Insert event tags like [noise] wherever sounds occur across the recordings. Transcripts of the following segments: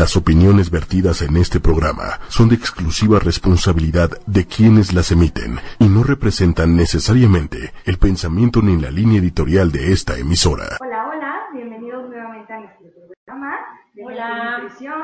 Las opiniones vertidas en este programa son de exclusiva responsabilidad de quienes las emiten y no representan necesariamente el pensamiento ni la línea editorial de esta emisora. Hola, hola, bienvenidos nuevamente a nuestro programa de Hola. nutrición.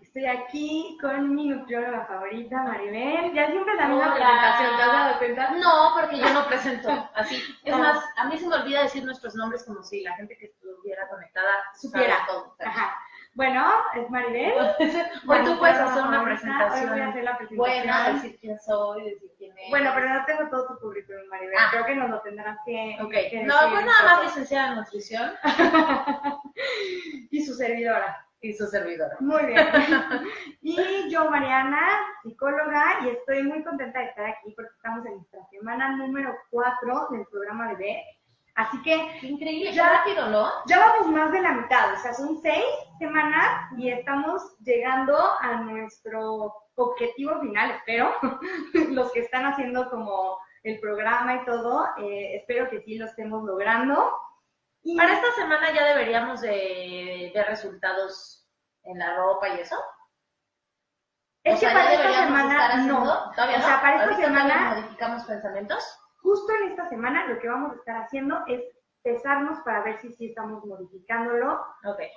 Estoy aquí con mi nutrióloga favorita, Maribel. Ya siempre la misma presentación, ¿te has dado cuenta? No, porque yo no presento así. Es Ah. más, a mí se me olvida decir nuestros nombres como si la gente que estuviera conectada Supiera. todo. Ajá. Bueno, es Maribel. [laughs] Pues tú puedes hacer una presentación. Hoy voy a hacer la presentación. Buena, decir quién soy, decir quién es. Bueno, pero no tengo todo tu currículum, Maribel. Ah. Creo que nos lo tendrás que, Ok, que no, pues nada más licenciada en nutrición [laughs] y su servidora. y su servidora. Muy bien. [laughs] Y yo, Mariana, psicóloga, y estoy muy contenta de estar aquí porque estamos en nuestra semana número 4 del programa de B. Así que increíble, Ya. rápido, ¿no? ya vamos más de la mitad, o sea, son seis semanas y estamos llegando a nuestro objetivo final, espero. [laughs] Los que están haciendo como el programa y todo, eh, espero que sí lo estemos logrando. Y Para esta semana ya deberíamos de ver resultados en la ropa y eso. es O que sea, para esta semana haciendo- no. O sea, para esta semana modificamos pensamientos. Justo en esta semana lo que vamos a estar haciendo es pesarnos para ver si sí estamos modificándolo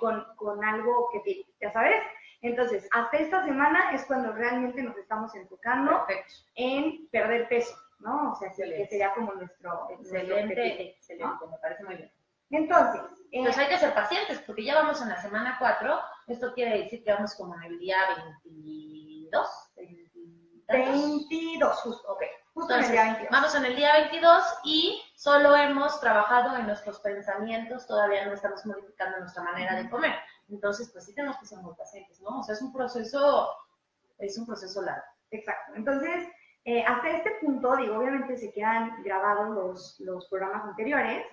con, con algo objetivo, ya sabes. Entonces, hasta esta semana es cuando realmente nos estamos enfocando Perfecto. en perder peso, ¿no? O sea, que- sería como nuestro, nuestro Excelente, objetivo. excelente, me parece muy bien. Entonces, eh, Entonces hay que ser pacientes, porque ya vamos en la semana 4. Esto quiere decir que vamos como en el día 22. 20, 22, justo, ok. Justo en el Entonces, día 22. vamos en el día 22 y solo hemos trabajado en nuestros pensamientos, todavía no estamos modificando nuestra manera de comer. Entonces, pues sí tenemos que ser muy pacientes, ¿no? O sea, es un proceso, es un proceso largo. Exacto. Entonces, eh, hasta este punto, digo, obviamente se quedan grabados los, los programas anteriores.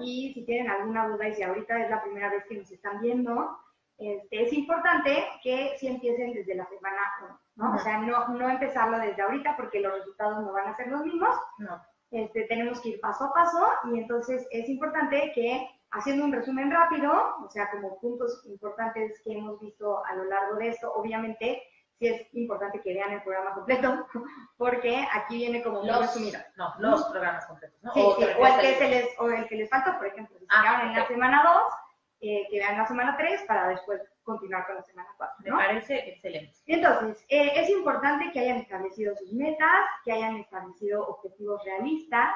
Y si tienen alguna duda y si ahorita es la primera vez que nos están viendo, este, es importante que sí empiecen desde la semana 1, ¿no? O sea, no, no empezarlo desde ahorita porque los resultados no van a ser los mismos. No. Este, tenemos que ir paso a paso y entonces es importante que haciendo un resumen rápido, o sea, como puntos importantes que hemos visto a lo largo de esto, obviamente sí es importante que vean el programa completo [laughs] porque aquí viene como muy resumido. no, los programas completos, ¿no? Sí, O sí, o el, que se les, o el que les falta, por ejemplo, si se Ah, quedaron en la semana 2, eh, que vean la semana 3 para después continuar con la semana 4, Me parece excelente. Entonces, eh, es importante que hayan establecido sus metas, que hayan establecido objetivos realistas,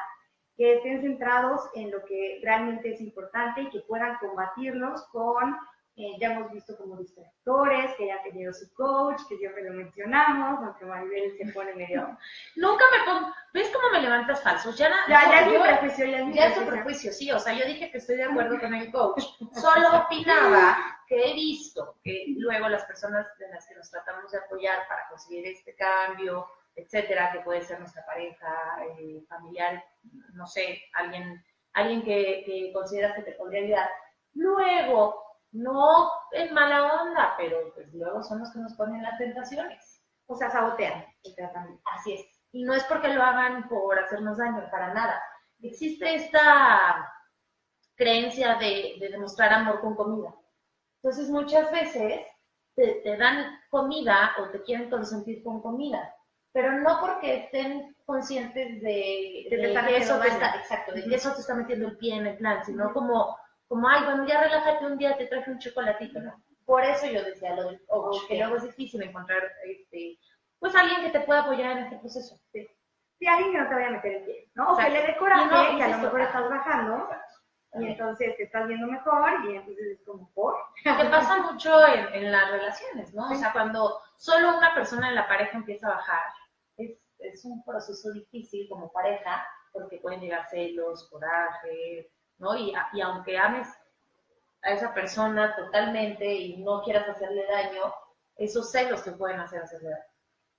que estén centrados en lo que realmente es importante y que puedan combatirlos con, eh, ya hemos visto como distractores, que hayan tenido su coach, que siempre lo mencionamos, aunque Maribel se pone medio... [laughs] Nunca me pongo, ¿ves cómo me levantas falsos? Ya, Ya, ya es mi yo- prejuicio, ya es mi Ya es tu prejuicio, sí, o sea, yo dije que estoy de acuerdo con el coach. [laughs] Solo opinaba que he visto que luego las personas de las que nos tratamos de apoyar para conseguir este cambio, etcétera, que puede ser nuestra pareja, eh, familiar, no sé, alguien, alguien que, que consideras que te podría ayudar, luego, no en mala onda, pero pues luego son los que nos ponen las tentaciones. O sea, sabotean el tratamiento. Así es. Y no es porque lo hagan por hacernos daño, para nada. Existe esta creencia de, de demostrar amor con comida. Entonces muchas veces te, te dan comida o te quieren consentir con comida, pero no porque estén conscientes de, de están que eso te está, exacto, de que eso te está metiendo el pie en el plan, sino como, como, ay, bueno, ya relájate un día, te traje un chocolatito, ¿no? Por eso yo decía lo del coach, que luego es difícil encontrar este, pues alguien que te pueda apoyar en este proceso. Sí. Sí, alguien que no te vaya a meter el pie, ¿no? O que le dé coraje, no, que a lo mejor estás bajando y entonces te estás viendo mejor y entonces es como por. Que pasa mucho en, en las relaciones, ¿no? O sea, cuando solo una persona en la pareja empieza a bajar, es, es un proceso difícil como pareja, porque pueden llegar celos, coraje, ¿no? Y, y aunque ames a esa persona totalmente y no quieras hacerle daño, esos celos te pueden hacer hacerle daño.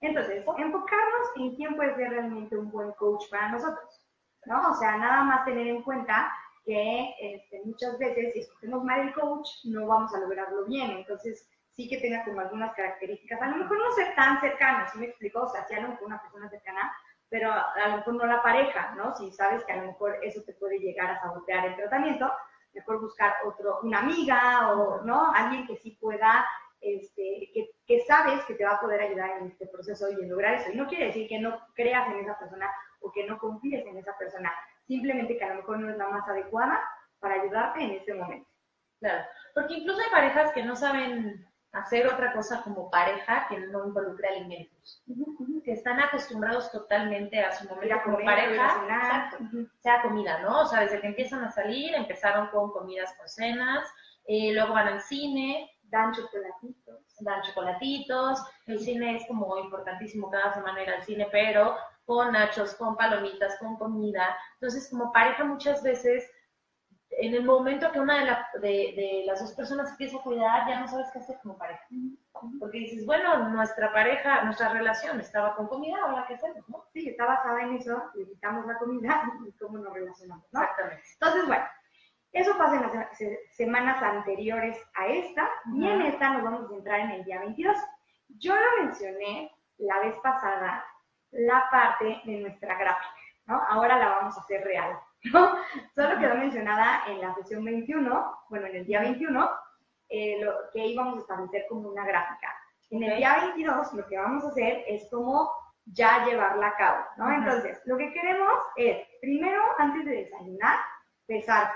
Entonces, enfocarnos en quién puede ser realmente un buen coach para nosotros, ¿no? O sea, nada más tener en cuenta que este, muchas veces si escogemos mal el coach no vamos a lograrlo bien, entonces sí que tenga como algunas características, a lo mejor no ser tan cercano, ¿sí me explico? O sea, sí a lo mejor una persona cercana, pero a lo mejor no la pareja, ¿no? Si sabes que a lo mejor eso te puede llegar a sabotear el tratamiento, mejor buscar otro, una amiga o, ¿no? Alguien que sí pueda este, sabes que te va a poder ayudar en este proceso y en lograr eso. Y no quiere decir que no creas en esa persona o que no confíes en esa persona, simplemente que a lo mejor no es la más adecuada para ayudarte en este momento. Claro, porque incluso hay parejas que no saben hacer otra cosa como pareja que no involucre alimentos, que están acostumbrados totalmente a su momento como pareja, sea comida, ¿no? O sea, desde que empiezan a salir, empezaron con comidas por cenas, eh, luego van al cine, dan chocolatitos, dan chocolatitos, el cine es como importantísimo cada semana ir al cine, pero con nachos, con palomitas, con comida, entonces como pareja muchas veces en el momento que una de, las dos personas empieza a cuidar, ya no sabes qué hacer como pareja. Porque dices, bueno, nuestra pareja, nuestra relación estaba con comida, ahora qué hacemos, ¿no? Sí, está basada en eso, le quitamos la comida [laughs] y cómo nos relacionamos, ¿no? Exactamente. Entonces, bueno, eso pasa en las semanas anteriores a esta, y en esta nos vamos a centrar en el día 22. Yo lo mencioné la vez pasada, la parte de nuestra gráfica, ¿no? Ahora la vamos a hacer real. [laughs] ¿no? Solo quedó mencionada en la sesión 21, bueno, en el día 21, eh, lo que íbamos a establecer como una gráfica. En el día 22 lo que vamos a hacer es como ya llevarla a cabo, ¿no? Entonces, lo que queremos es, primero, antes de desayunar, pesar,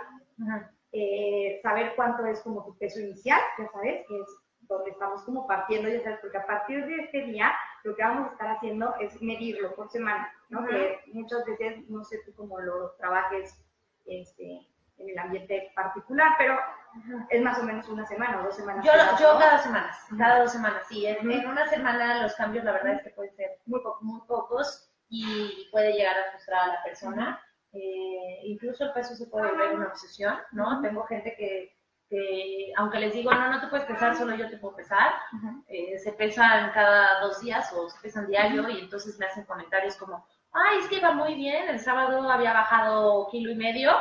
eh, saber cuánto es como tu peso inicial, ya sabes, que es donde estamos como partiendo, ya sabes, porque a partir de este día lo que vamos a estar haciendo es medirlo por semana, ¿no? Que muchas veces, no sé tú cómo lo trabajes este, en el ambiente particular, pero es más o menos una semana o dos semanas. Yo, yo cada semana, cada dos semanas, sí. En, una semana los cambios, la verdad es que pueden ser muy, muy pocos y puede llegar a frustrar a la persona. Eh, incluso el peso se puede volver una obsesión, ¿no? Tengo gente que que aunque les digo, no, no te puedes pesar, solo yo te puedo pesar, eh, se pesan cada dos días o se pesan diario y entonces me hacen comentarios como, ay, es que iba muy bien, el sábado había bajado kilo y medio,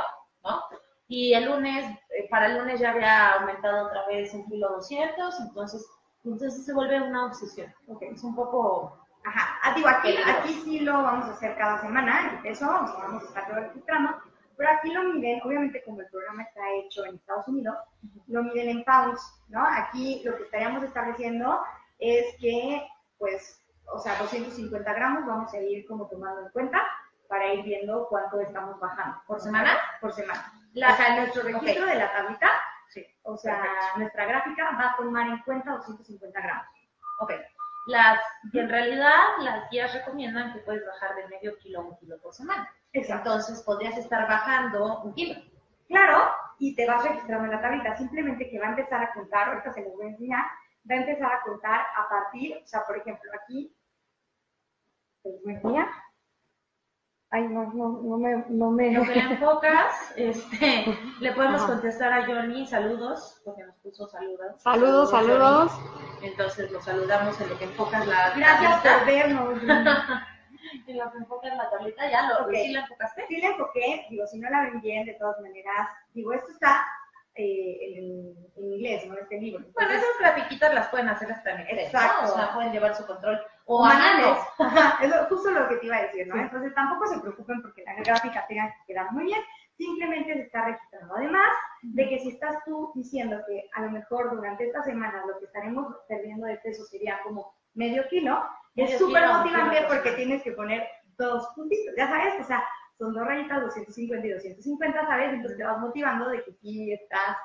¿no? Y el lunes, eh, para el lunes ya había aumentado otra vez un kilo doscientos, entonces, entonces se vuelve una obsesión. Okay. Es un poco... Ajá, ah, digo, aquí, aquí sí lo vamos a hacer cada semana, el peso, vamos a estar registrando, pero aquí lo miden, obviamente como el programa está hecho en Estados Unidos, lo miden en pounds, ¿no? Aquí lo que estaríamos estableciendo es que, pues, o sea, 250 gramos vamos a ir como tomando en cuenta para ir viendo cuánto estamos bajando. ¿Por semana? Por semana. o sea, nuestro registro de la tablita, sí. o sea, nuestra gráfica va a tomar en cuenta 250 gramos. Ok. Las, y en realidad las guías recomiendan que puedes bajar de medio kilo a un kilo por semana. Entonces podrías estar bajando un kilo. Claro, y te vas registrando en la tablita. Simplemente que va a empezar a contar, ahorita se los voy a enseñar, va a empezar a contar a partir, o sea, por ejemplo, aquí, les voy a enseñar. Ay, no, no, no me... No me... Lo que enfocas, [laughs] este, le podemos contestar a Johnny, saludos, porque nos puso saludos. Saludos, saludos. Entonces los saludamos en lo que enfocas la... Gracias por vernos. [laughs] [laughs] en lo que enfocas la tablita, ¿ya lo ¿sí la enfocaste? Sí la enfoqué, digo, si no la ven bien, de todas maneras, digo, esto está eh, en, en, inglés, ¿no? Este libro. bueno, esas grafiquitas las pueden hacer hasta en inglés, Exacto. O sea, pueden llevar su control. O, manuales. [laughs] Es justo lo que te iba a decir, ¿no? Entonces tampoco se preocupen porque la gráfica tenga que quedar muy bien, simplemente se está registrando. Además de que si estás tú diciendo que a lo mejor durante esta semana lo que estaremos perdiendo de peso sería como medio kilo, es súper motivante porque tienes que poner dos puntitos, ya sabes, o sea, son dos rayitas, 250 y 250, ¿sabes? Entonces te vas motivando de que sí estás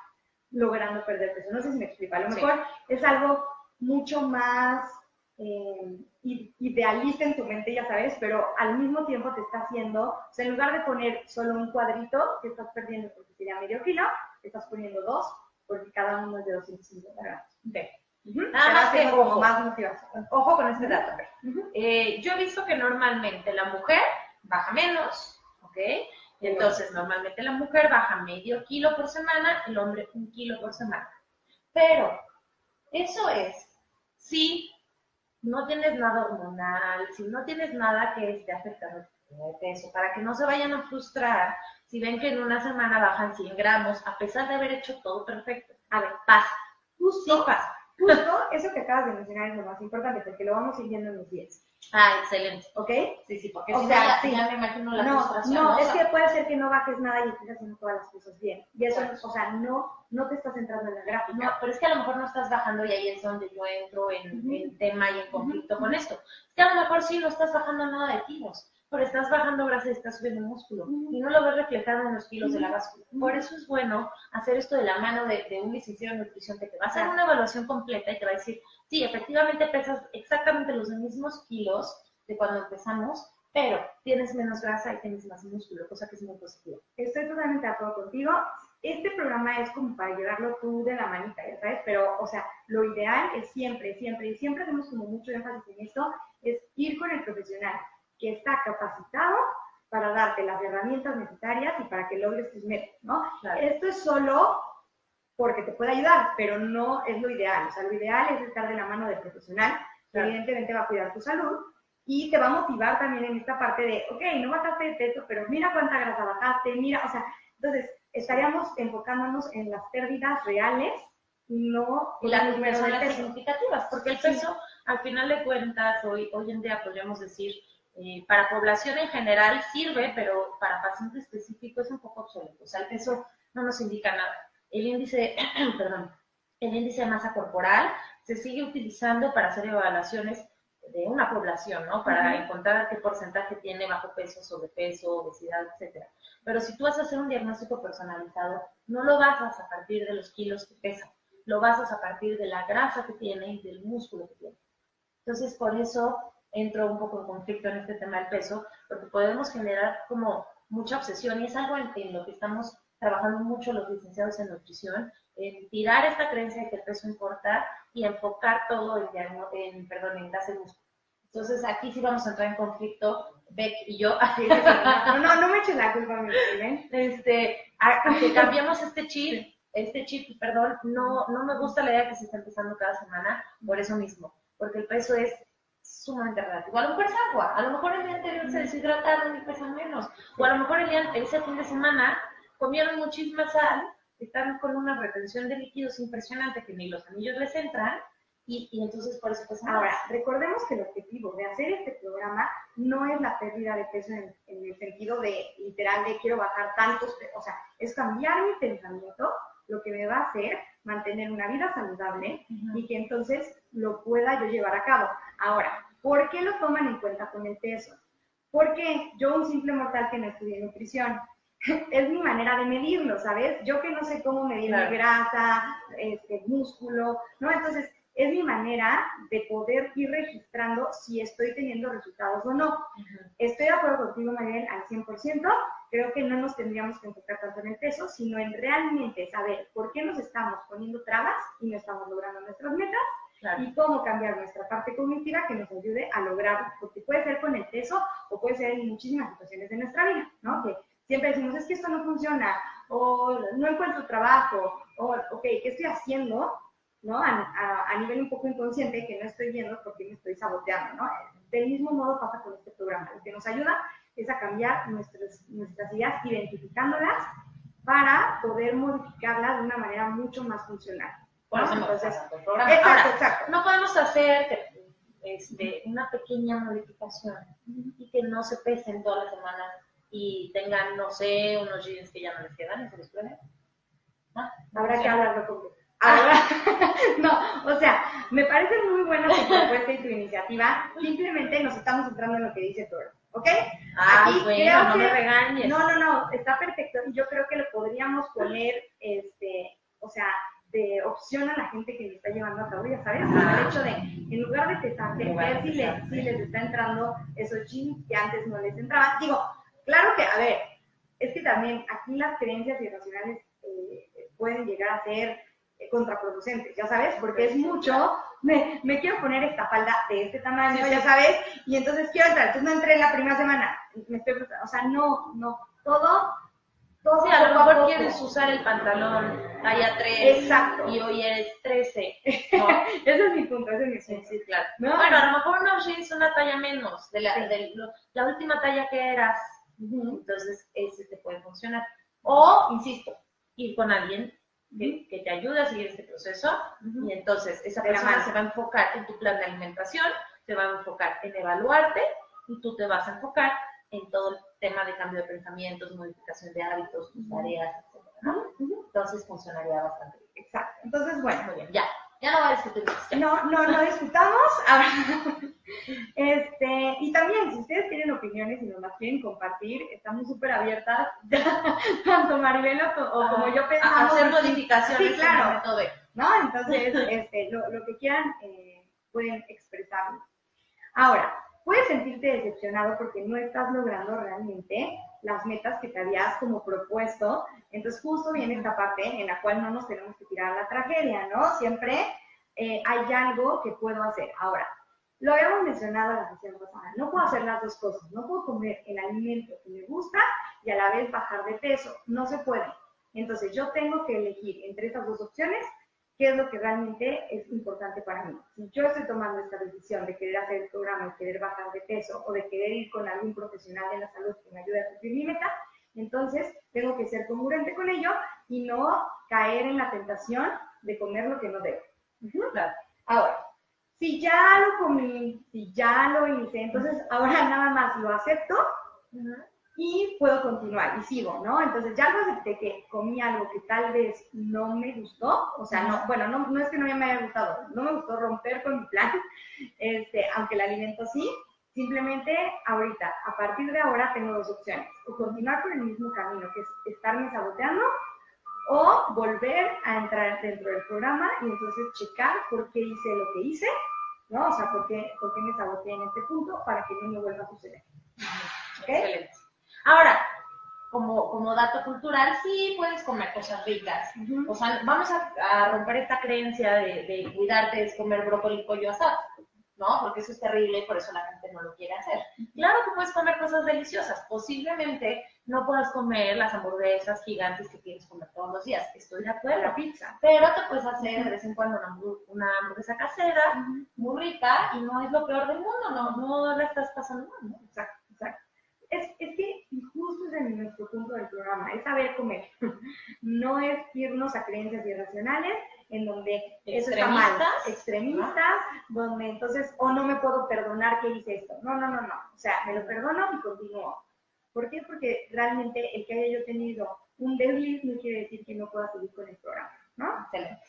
logrando perder peso. No sé si me explico, a lo mejor es algo mucho más eh, idealista en tu mente, ya sabes, pero al mismo tiempo te está haciendo, o sea, en lugar de poner solo un cuadrito que estás perdiendo porque sería medio kilo, estás poniendo dos porque cada uno es de 250 gramos. Nada más que ojo, más ojo con este dato. Eh, yo he visto que normalmente la mujer baja menos, ¿ok? Entonces, normalmente la mujer baja medio kilo por semana, el hombre un kilo por semana. Pero eso es si no tienes nada hormonal, si no tienes nada que esté afectando tu peso, para que no se vayan a frustrar si ven que en una semana bajan 100 gramos, a pesar de haber hecho todo perfecto. A ver, pasa. Justo, sí pasa Justo eso que acabas de mencionar es lo más importante, porque lo vamos siguiendo en los 10. Ah, excelente. ¿Ok? Sí, sí, porque O si sea, no, ya, sí. ya me imagino la No, frustración. no, es O que puede ser que no bajes nada y estés haciendo todas las cosas bien. Y eso, o sea, no, no te estás centrando en la gráfica. No, pero es que a lo mejor no estás bajando y ahí es donde yo entro en, Ujú. en tema y en conflicto con esto. Es que a lo mejor sí no estás bajando nada de kilos, pero estás bajando grasa y estás subiendo músculo y no lo ves reflejado en los kilos de la báscula. Por eso es bueno hacer esto de la mano de, de un licenciado en nutrición que te va a hacer una evaluación completa y te va a decir, sí, efectivamente pesas exactamente los mismos kilos de cuando empezamos, pero tienes menos grasa y tienes más músculo, cosa que es muy positiva. Estoy totalmente de acuerdo contigo. Este programa es como para llevarlo tú de la manita, ya sabes, pero, o sea, lo ideal es siempre, siempre, y siempre hacemos como mucho énfasis en esto, es ir con el profesional que está capacitado para darte las herramientas necesarias y para que logres tus metas, ¿no? Claro. Esto es solo porque te puede ayudar, pero no es lo ideal. O sea, lo ideal es estar de la mano del profesional, que Claro. evidentemente va a cuidar tu salud y te va a motivar también en esta parte de, ok, no bajaste de peso, pero mira cuánta grasa bajaste, mira, o sea, entonces estaríamos enfocándonos en las pérdidas reales no en las el número de personas peso. significativas, porque el Sí. peso, al final de cuentas, hoy, hoy en día podríamos decir, eh, para población en general sirve, pero para paciente específico es un poco obsoleto. O sea, el peso no nos indica nada. El índice, [clears throat] perdón, el índice de masa corporal se sigue utilizando para hacer evaluaciones de una población, ¿no? Para Ujú. encontrar qué porcentaje tiene bajo peso, sobrepeso, obesidad, etcétera. Pero si tú vas a hacer un diagnóstico personalizado, no lo basas a partir de los kilos que pesa, lo basas a partir de la grasa que tiene y del músculo que tiene. Entonces, por eso entro un poco en conflicto en este tema del peso, porque podemos generar como mucha obsesión y es algo en, lo que estamos trabajando mucho los licenciados en nutrición, en tirar esta creencia de que el peso importa y enfocar todo en, en, perdón, en grasa y músculo. Entonces, aquí sí vamos a entrar en conflicto, Beck y yo. [laughs] No, no, no me eches la culpa mí, ¿eh? este, a que cambiemos este chip, este chip, perdón, no, no me gusta la idea que se está empezando cada semana por eso mismo, porque el peso es sumamente relativo. A lo mejor es agua, a lo mejor el día anterior se deshidrataron y pesan menos, o a lo mejor el día, ese fin de semana comieron muchísima sal, están con una retención de líquidos impresionante que ni los anillos les entran, y, y entonces por eso pesan Ahora, más. recordemos que el objetivo de hacer este programa no es la pérdida de peso en, en el sentido de literal de quiero bajar tantos, o sea, es cambiar mi pensamiento, lo que me va a hacer mantener una vida saludable y que entonces lo pueda yo llevar a cabo. Ahora, ¿por qué lo toman en cuenta con el peso? Porque yo, un simple mortal que no estudié nutrición, [laughs] es mi manera de medirlo, ¿sabes? Yo que no sé cómo medir Claro. mi grasa, este, músculo, ¿no? Entonces, es mi manera de poder ir registrando si estoy teniendo resultados o no. Ujú. Estoy de acuerdo contigo, Mariel, al 100%. Creo que no nos tendríamos que enfocar tanto en el peso, sino en realmente saber por qué nos estamos poniendo trabas y no estamos logrando nuestras metas Y cómo cambiar nuestra parte cognitiva que nos ayude a lograrlo. Porque puede ser con el peso o puede ser en muchísimas situaciones de nuestra vida, ¿no? Que siempre decimos, es que esto no funciona, o no encuentro trabajo, o, ok, ¿qué estoy haciendo? ¿no? A nivel un poco inconsciente que no estoy viendo porque me estoy saboteando, ¿no? Del mismo modo pasa con este programa. Lo que nos ayuda es a cambiar nuestras, nuestras ideas, identificándolas para poder modificarlas de una manera mucho más funcional. Por ¿no? eso me gusta Entonces, tanto el programa. exacto, Ahora, exacto. no podemos hacer este, una pequeña modificación y que no se pesen todas las semanas y tengan, no sé, unos jeans que ya no les quedan y se les prueben. ¿No? Habrá que hablarlo con Ahora, [laughs] no, o sea, me parece muy buena tu propuesta y tu iniciativa. Simplemente nos estamos centrando en lo que dice Toro, ¿ok? Ay, Aquí bueno, creo no que- me regañes. No, no, no, está perfecto. Y yo creo que lo podríamos poner, este, o sea, de opción a la gente que lo está llevando a cabo, ya sabes, el hecho de, en lugar de lugar de ver si les, pesarse. si les está entrando esos jeans que antes no les entraban. Digo, claro que, a ver, es que también aquí las creencias irracionales eh, pueden llegar a ser eh, contraproducentes, ya sabes, porque es mucho, me, me quiero poner esta falda de este tamaño, Sí, sí. ya sabes, y entonces quiero entrar, entonces no entré en la primera semana, me estoy frustrando, o sea, no, no, todo, todo Sí, a lo mejor quieres usar el pantalón talla 3 Exacto. y hoy es 13. [laughs] ¿no? Ese es mi punto, ese es mi Sí, punto. sí, claro. No. Bueno, a lo mejor unos jeans una talla menos de la, Sí. de lo- la última talla que eras. Entonces, ese te puede funcionar. O, insisto, ir con alguien que, que, te ayude a seguir este proceso y entonces esa persona se va a enfocar en tu plan de alimentación, se va a enfocar en evaluarte y tú te vas a enfocar en todo el tema de cambio de pensamientos, modificación de hábitos, tus tareas, etc. Entonces funcionaría bastante bien. Exacto. Entonces, bueno, muy bien, ya. Ya no va a discutir No, no, no discutamos. [laughs] este, y también, si ustedes tienen opiniones y nos las quieren compartir, estamos súper abiertas, [laughs] tanto Maribel o, como yo pensamos. A hacer modificaciones sí, claro. ¿No? Entonces, este, lo, lo que quieran eh, pueden expresarlo. Ahora, puedes sentirte decepcionado porque no estás logrando realmente las metas que te habías como propuesto. Entonces justo viene esta parte en la cual no nos tenemos que tirar la tragedia, ¿no? Siempre eh, hay algo que puedo hacer. Ahora, lo habíamos mencionado la sesión pasada, no puedo hacer las dos cosas, no puedo comer el alimento que me gusta y a la vez bajar de peso, no se puede. Entonces yo tengo que elegir entre estas dos opciones qué es lo que realmente es importante para mí. Si yo estoy tomando esta decisión de querer hacer el programa y querer bajar de peso o de querer ir con algún profesional de la salud que me ayude a cumplir mi meta, entonces tengo que ser congruente con ello y no caer en la tentación de comer lo que no debo. Ahora, si ya lo comí, si ya lo hice, entonces ahora nada más lo acepto y puedo continuar y sigo, ¿no? Entonces ya lo acepté que comí algo que tal vez no me gustó, o sea, no, bueno, no, es que no me haya gustado, no me gustó romper con mi plan, este, aunque el alimento sí, simplemente ahorita, a partir de ahora tengo dos opciones, o continuar por el mismo camino, que es estarme saboteando, o volver a entrar dentro del programa y entonces checar por qué hice lo que hice, ¿no? O sea, por qué, me saboteé en este punto para que no me vuelva a suceder. ¿Okay? Ahora, como, como dato cultural, sí puedes comer cosas ricas. O sea, vamos a, romper esta creencia de, de, cuidarte es comer brócoli y pollo asado, ¿no? Porque eso es terrible y por eso la gente no lo quiere hacer. Claro que puedes comer cosas deliciosas. Posiblemente no puedas comer las hamburguesas gigantes que quieres comer todos los días. Estoy de acuerdo. La pizza. Pero te puedes hacer de vez en cuando una, hamburguesa casera, muy rica, y no es lo peor del mundo, no, no la estás pasando mal, ¿no? Exacto. Es, es que justo es en nuestro punto del programa, es saber comer. [laughs] No es irnos a creencias irracionales en donde eso está mal, extremistas, donde entonces, o no me puedo perdonar que hice esto. No, no, no, no. O sea, me lo perdono y continúo. ¿Por qué? Porque realmente el que haya yo tenido un débil no quiere decir que no pueda seguir con el programa, ¿no? Excelente.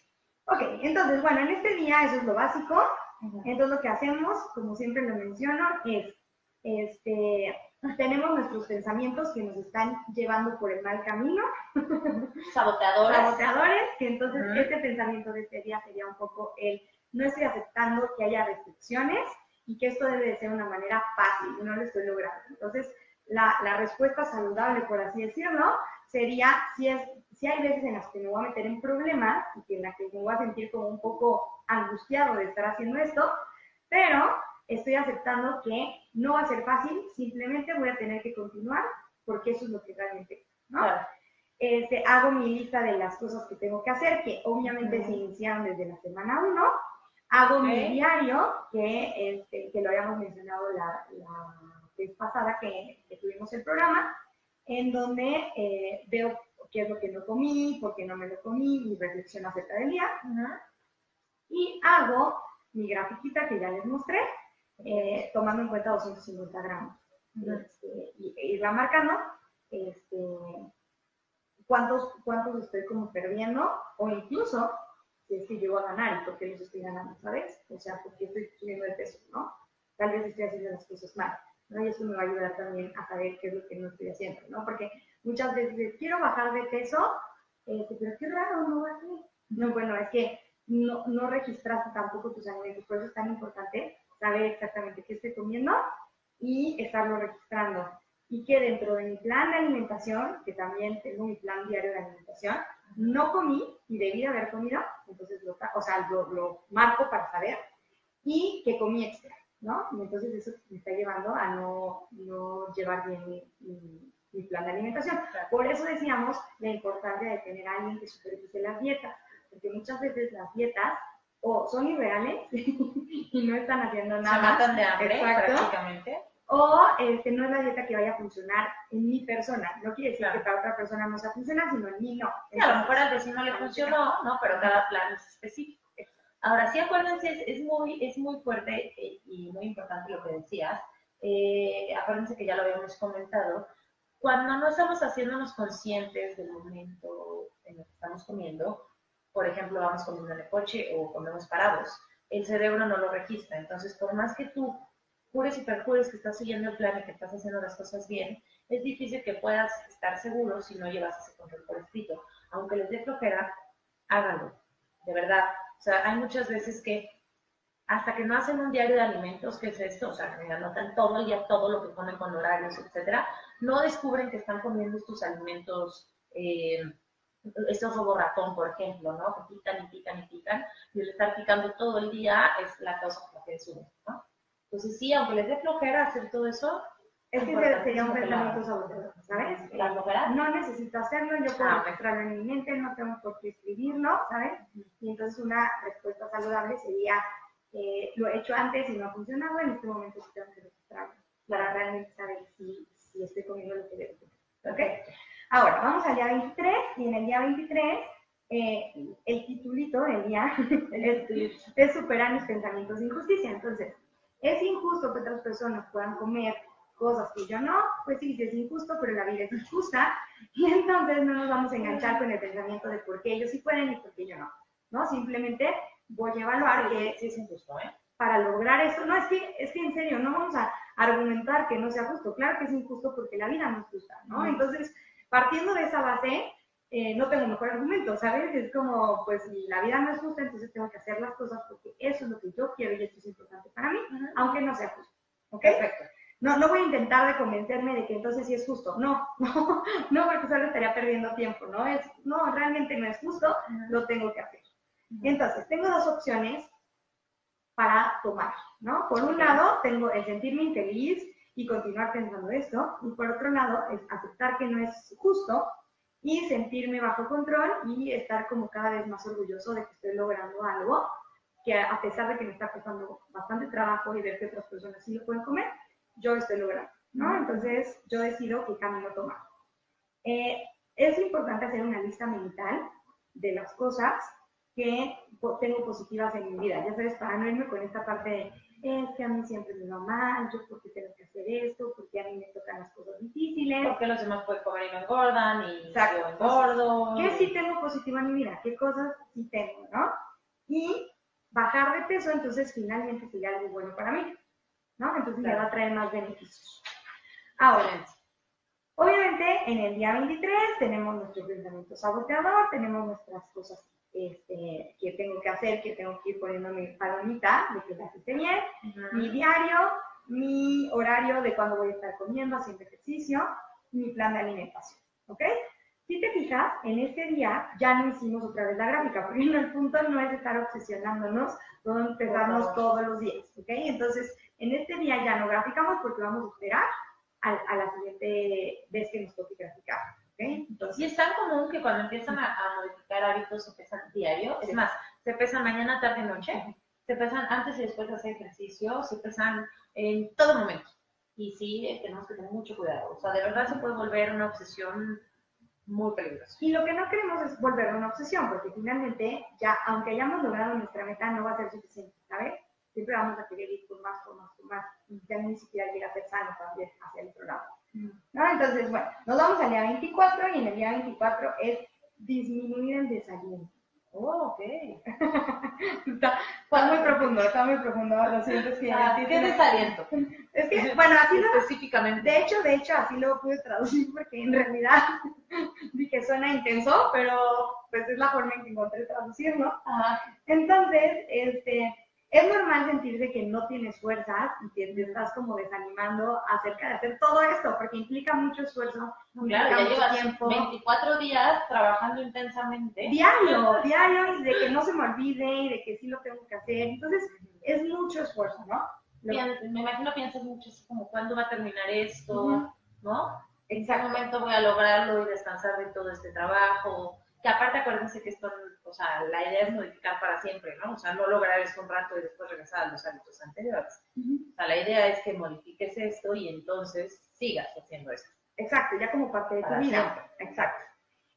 Ok, entonces, bueno, en este día eso es lo básico. Entonces lo que hacemos, como siempre lo menciono, es este, tenemos nuestros pensamientos que nos están llevando por el mal camino. [laughs] Saboteadores. Saboteadores, que entonces este pensamiento de este día sería un poco el no estoy aceptando que haya restricciones y que esto debe de ser una manera fácil, no lo estoy logrando. Entonces, la, la respuesta saludable, por así decirlo, sería si, es, si hay veces en las que me voy a meter en problemas y que en las que me voy a sentir como un poco angustiado de estar haciendo esto, pero estoy aceptando que no va a ser fácil, simplemente voy a tener que continuar porque eso es lo que realmente, ¿no? Este, hago mi lista de las cosas que tengo que hacer, que obviamente se iniciaron desde la semana 1. Hago mi diario, que, este, que lo habíamos mencionado la, la vez pasada que, tuvimos el programa, en donde eh, veo qué es lo que no comí, por qué no me lo comí, mi reflexión acerca del día. Y hago mi grafiquita que ya les mostré, eh, tomando en cuenta 250 gramos. Este, y irla marcando este, cuántos, cuántos estoy como perdiendo o incluso si es que llego a ganar y por qué los estoy ganando, ¿sabes? O sea, porque estoy subiendo de peso, ¿no? Tal vez estoy haciendo las cosas mal, ¿no? Y eso me va a ayudar también a saber qué es lo que no estoy haciendo, ¿no? Porque muchas veces quiero bajar de peso, este, pero qué raro, no va No, bueno, es que no, no registraste tampoco tus alimentos, por eso es tan importante saber exactamente qué estoy comiendo y estarlo registrando. Y que dentro de mi plan de alimentación, que también tengo mi plan diario de alimentación, no comí y debí de haber comido, entonces lo, o sea, lo, marco para saber, y que comí extra, ¿no? Y entonces eso me está llevando a no, no llevar bien mi, mi, plan de alimentación. Por eso decíamos la importancia de tener a alguien que supervise las dietas, porque muchas veces las dietas o son irreales [laughs] y no están haciendo nada. Se matan de hambre prácticamente. O este, no es la dieta que vaya a funcionar en mi persona. No quiere decir Claro. que para otra persona no sea funcionar, sino en mí no. Sí, a lo mejor al vecino le funcionó, ¿no? Pero cada plan es específico. Ahora, sí, acuérdense, es, es muy, es muy fuerte eh, y muy importante lo que decías. Eh, acuérdense que ya lo habíamos comentado. Cuando no estamos haciéndonos conscientes del momento en el que estamos comiendo, por ejemplo, vamos comiendo en el coche o comemos parados, el cerebro no lo registra. Entonces, por más que tú jures y perjures que estás siguiendo el plan y que estás haciendo las cosas bien, es difícil que puedas estar seguro si no llevas ese control por escrito. Aunque les dé flojera, háganlo, de verdad. O sea, hay muchas veces que hasta que no hacen un diario de alimentos, que es esto, o sea, que anotan todo el día todo lo que comen con horarios, etcétera, no descubren que están comiendo estos alimentos, eh, estos ratón, por ejemplo, ¿no? Que pican y pican y pican, y el estar picando todo el día es la causa por la que sube, ¿no? Entonces sí, aunque les dé flojera hacer todo eso, Es que sería un pensamiento saboteador, ¿sabes? ¿La flojera? No necesito hacerlo, yo puedo Ah, ok. registrarlo en mi mente, no tengo por qué escribirlo, ¿sabes? Y entonces una respuesta saludable sería, eh, lo he hecho antes y no ha funcionado, en este momento sí tengo que registrarlo para realmente saber si, si estoy comiendo lo que debo. ¿Ok? Ahora, vamos al día 23 y en el día 23 eh, el titulito del día es, [laughs] es superar mis pensamientos de injusticia. Entonces, es injusto que otras personas puedan comer cosas que yo no, pues sí, sí es injusto, pero la vida es injusta [laughs] y entonces no nos vamos a enganchar con el pensamiento de por qué ellos sí pueden y por qué yo no, ¿no? Simplemente voy a evaluar que sí es injusto, ¿eh? para lograr eso, no, es que, es que en serio, no vamos a argumentar que no sea justo, claro que es injusto porque la vida no es justa, ¿no? Entonces, partiendo de esa base, eh, no tengo mejor argumento, ¿sabes? Es como, pues si la vida no es justa, entonces tengo que hacer las cosas porque eso es lo que yo quiero y esto es importante para mí, aunque no sea justo, ¿ok? Perfecto. No, no voy a intentar de convencerme de que entonces sí es justo. No, [laughs] no, no, porque solo estaría perdiendo tiempo, ¿no? Es, no, realmente no es justo, lo tengo que hacer. Entonces, tengo dos opciones para tomar, ¿no? Por un lado, tengo el sentirme infeliz y continuar pensando esto, y por otro lado, es aceptar que no es justo y sentirme bajo control y estar como cada vez más orgulloso de que estoy logrando algo que a pesar de que me está costando bastante trabajo y ver que otras personas sí lo pueden comer, yo estoy logrando, ¿no? Entonces, yo decido qué camino tomar. Eh, es importante hacer una lista mental de las cosas que tengo positivas en mi vida. Ya sabes, para no irme con esta parte es que a mí siempre me va mal, yo porque tengo que hacer esto, porque a mí me tocan las cosas difíciles. Porque los demás pueden comer y no engordan y Exacto. yo engordo. ¿Qué sí tengo positivo en mi vida? ¿Qué cosas sí tengo, no? Y bajar de peso, entonces finalmente sería algo bueno para mí, ¿no? Entonces me Claro. va a traer más beneficios. Ahora, obviamente en el día 23 tenemos nuestro pensamiento saboteador, tenemos nuestras cosas este, que tengo que hacer, que tengo que ir poniendo mi palomita de que las hice bien, mi diario, mi horario de cuándo voy a estar comiendo, haciendo ejercicio, mi plan de alimentación, ¿ok? Si te fijas, en este día ya no hicimos otra vez la gráfica, porque el punto no es estar obsesionándonos Por favor. todos los días, ¿ok? Entonces, en este día ya no graficamos porque vamos a esperar a, a la siguiente vez que nos toque graficar, Entonces, Y es tan común que cuando empiezan a, a modificar hábitos se pesan diario. Es más, se pesan mañana, tarde, noche. Se pesan antes y después de hacer ejercicio. Se pesan en todo momento. Y sí, eh, tenemos que tener mucho cuidado. O sea, de verdad se puede volver una obsesión muy peligrosa. Y lo que no queremos es volver una obsesión, porque finalmente, ya, aunque hayamos logrado nuestra meta, no va a ser suficiente, ¿sabes? Siempre vamos a querer ir por más, por más, por más, y ya ni siquiera llega a ser sano también hacia el otro lado. ¿No? Entonces, bueno, nos vamos al día 24 y en el día 24 es disminuir el desaliento. Oh, ok. [laughs] Está, está muy profundo, está muy profundo, lo siento, es que Ah, ¿Qué desaliento? Es que, bueno, así lo, Específicamente. de hecho, de hecho, así lo pude traducir porque en realidad [laughs] dije suena intenso, pero pues es la forma en que encontré traducirlo. Ajá. Entonces, este, es normal sentirse que no tienes fuerzas y que te estás como desanimando acerca de hacer todo esto, porque implica mucho esfuerzo, implica Claro, ya mucho llevas tiempo. 24 días trabajando intensamente. Diario, diario, y de que no se me olvide y de que sí lo tengo que hacer. Entonces, es mucho esfuerzo, ¿no? Lo- me imagino piensas mucho así como cuándo va a terminar esto. ¿no? ¿En qué momento voy a lograrlo y descansar de todo este trabajo? Que aparte acuérdense que esto, o sea, la idea es modificar para siempre, ¿no? O sea, no lograr esto un rato y después regresar a los hábitos anteriores. O sea, la idea es que modifiques esto y entonces sigas haciendo esto. Exacto, ya como parte de tu vida. Exacto.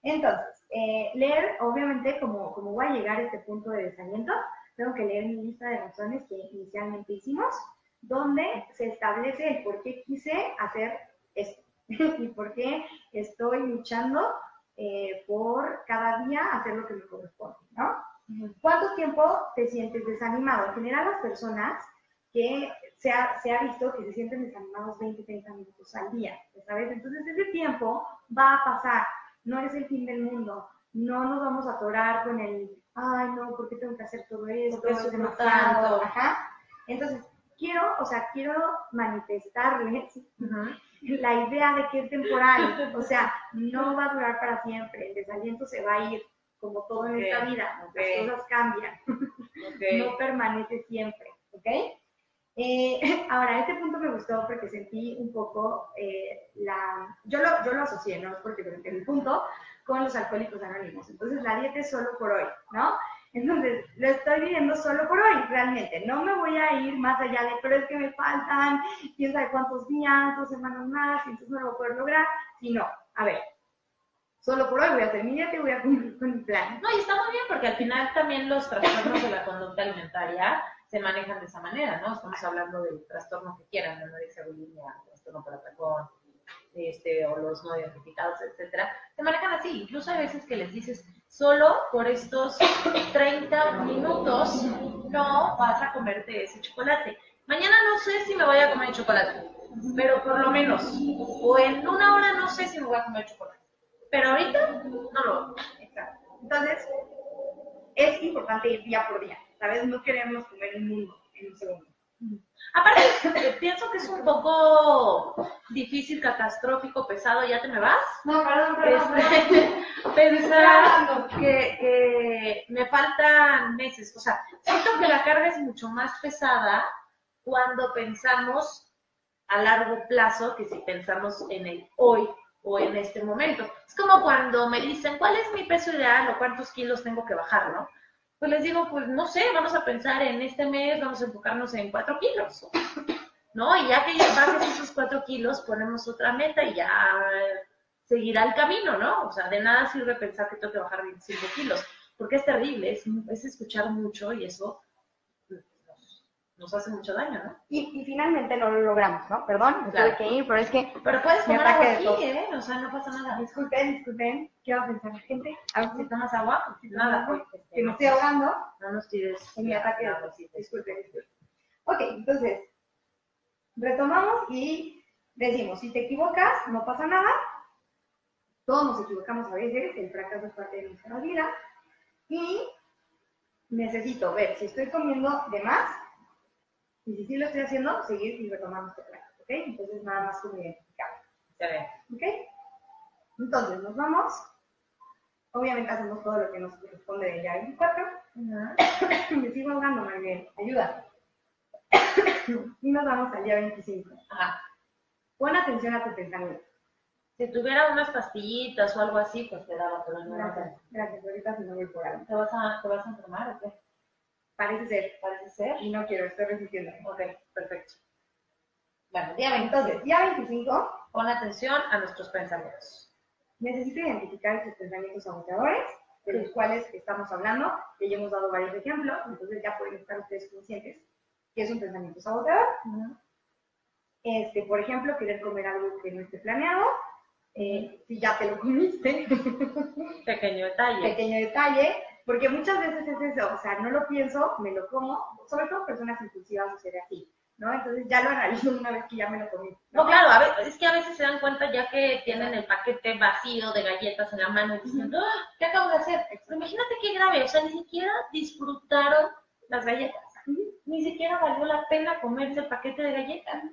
Entonces, eh, leer, obviamente, como, como voy a llegar a este punto de desaliento, tengo que leer mi lista de razones que inicialmente hicimos, donde se establece el por qué quise hacer esto [laughs] y por qué estoy luchando eh, por cada día hacer lo que me corresponde, ¿no? ¿Cuánto tiempo te sientes desanimado? En general, las personas que se ha, se ha visto que se sienten desanimados 20, 30 minutos al día, ¿sabes? Entonces, ese tiempo va a pasar, no es el fin del mundo, no nos vamos a atorar con el, ay, no, ¿por qué tengo que hacer todo esto? Es demasiado, ajá. Entonces, quiero, o sea, quiero manifestarles la idea de que es temporal, o sea, no va a durar para siempre, el desaliento se va a ir, como todo en Ok, esta vida, ok. las cosas cambian, [laughs] no permanece siempre, ¿ok? Eh, [laughs] ahora, este punto me gustó porque sentí un poco eh, la... Yo lo, yo lo asocié, ¿no? Porque durante el punto con los alcohólicos anónimos. Entonces, la dieta es solo por hoy, ¿no? Entonces, lo estoy viviendo solo por hoy, realmente. No me voy a ir más allá de, pero es que me faltan, quién sabe cuántos días, dos semanas más, y entonces no lo voy a poder lograr. Sino, a ver, solo por hoy voy a hacer mi dieta y voy a cumplir con mi plan. No, y está muy bien porque al final también los trastornos de la conducta alimentaria se manejan de esa manera, ¿no? Estamos hablando del trastorno que quieran, anorexia, bulimia, trastorno por atracón, este, o los no identificados, etcétera, se manejan así. Incluso hay veces que les dices, solo por estos 30 minutos no vas a comerte ese chocolate. Mañana no sé si me voy a comer chocolate, pero por lo menos, o en una hora no sé si me voy a comer chocolate. Pero ahorita no lo Exacto. Entonces, es importante ir día por día, ¿sabes? No queremos comer el mundo en un segundo. Aparte, [laughs] pienso que es un poco difícil, catastrófico, pesado, ¿ya te me vas? No, perdón, Este, [laughs] pensar que, que me faltan meses. O sea, siento que la carga es mucho más pesada cuando pensamos a largo plazo que si pensamos en el hoy o en este momento. Es como cuando me dicen, ¿cuál es mi peso ideal o cuántos kilos tengo que bajar, no? Pues les digo, pues no sé, vamos a pensar en este mes, vamos a enfocarnos en cuatro kilos, ¿no? Y ya que ya bajes esos cuatro kilos, ponemos otra meta y ya seguirá el camino, ¿no? O sea, de nada sirve pensar que tengo que bajar 25 kilos, porque es terrible, es, es escuchar mucho y eso nos, hace mucho daño, ¿no? Y, y finalmente no lo logramos, ¿no? Perdón, me Claro. tuve que ir, pero es que, Pero puedes tomar agua aquí. ¿eh? O sea, no pasa nada. disculpen, disculpen, ¿qué va a pensar la gente? A ver Si si tomas agua, nada. este, que me estoy ahogando No nos tires. en mi ataque de nada, sí. Disculpen, disculpen. Ok, entonces, retomamos y decimos, si te equivocas, no pasa nada. Todos nos equivocamos a veces, el fracaso es parte de nuestra vida. Y necesito ver si estoy comiendo de más y si sí lo estoy haciendo, seguir y retomar este plan, ¿ok? Entonces, nada más como identificar, Se ve. ¿ok? Entonces, nos vamos. Obviamente hacemos todo lo que nos corresponde del día 24. Me sigo ahogando, Maribel. Ayuda. y nos vamos al día 25. Ajá. Pon atención a tu pensamiento. Si tuviera unas pastillitas o algo así, pues te daba, pero no. Gracias. Gracias. Ahorita se me voy por algo. ¿Te vas a, te vas a enfermar o qué? Parece ser. Parece ser. Y no quiero, estoy resistiendo. Ok, perfecto. Bueno, día 25. Entonces, día 25, Pon atención a nuestros pensamientos. necesito identificar estos pensamientos saboteadores, de los cuales estamos hablando, que ya hemos dado varios ejemplos, entonces ya pueden estar ustedes conscientes que es un pensamiento saboteador. Este, por ejemplo, querer comer algo que no esté planeado, eh, si ya te lo comiste, [laughs] Pequeño detalle. pequeño detalle, porque muchas veces es eso, o sea, no lo pienso, me lo como, sobre todo personas impulsivas sucede así, ¿no? Entonces ya lo analizo una vez que ya me lo comí. No, claro, a ver, es que a veces se dan cuenta ya que tienen el paquete vacío de galletas en la mano y dicen, "Ah, ¿qué acabo de hacer? Pero imagínate qué grave, o sea, ni siquiera disfrutaron las galletas. Ni siquiera valió la pena comerse el paquete de galletas.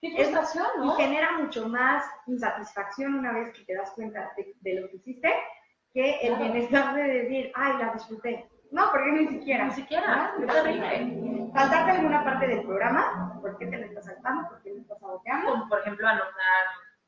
Qué Es- frustración, Y ¿no? genera mucho más insatisfacción una vez que te das cuenta de, de lo que hiciste, que el bienestar de decir, ay, la disfruté. No, porque ni siquiera. Ni siquiera. Saltarte alguna parte del programa, ¿por qué te la estás saltando? ¿Por qué lo estás saboteando? Como por ejemplo anotar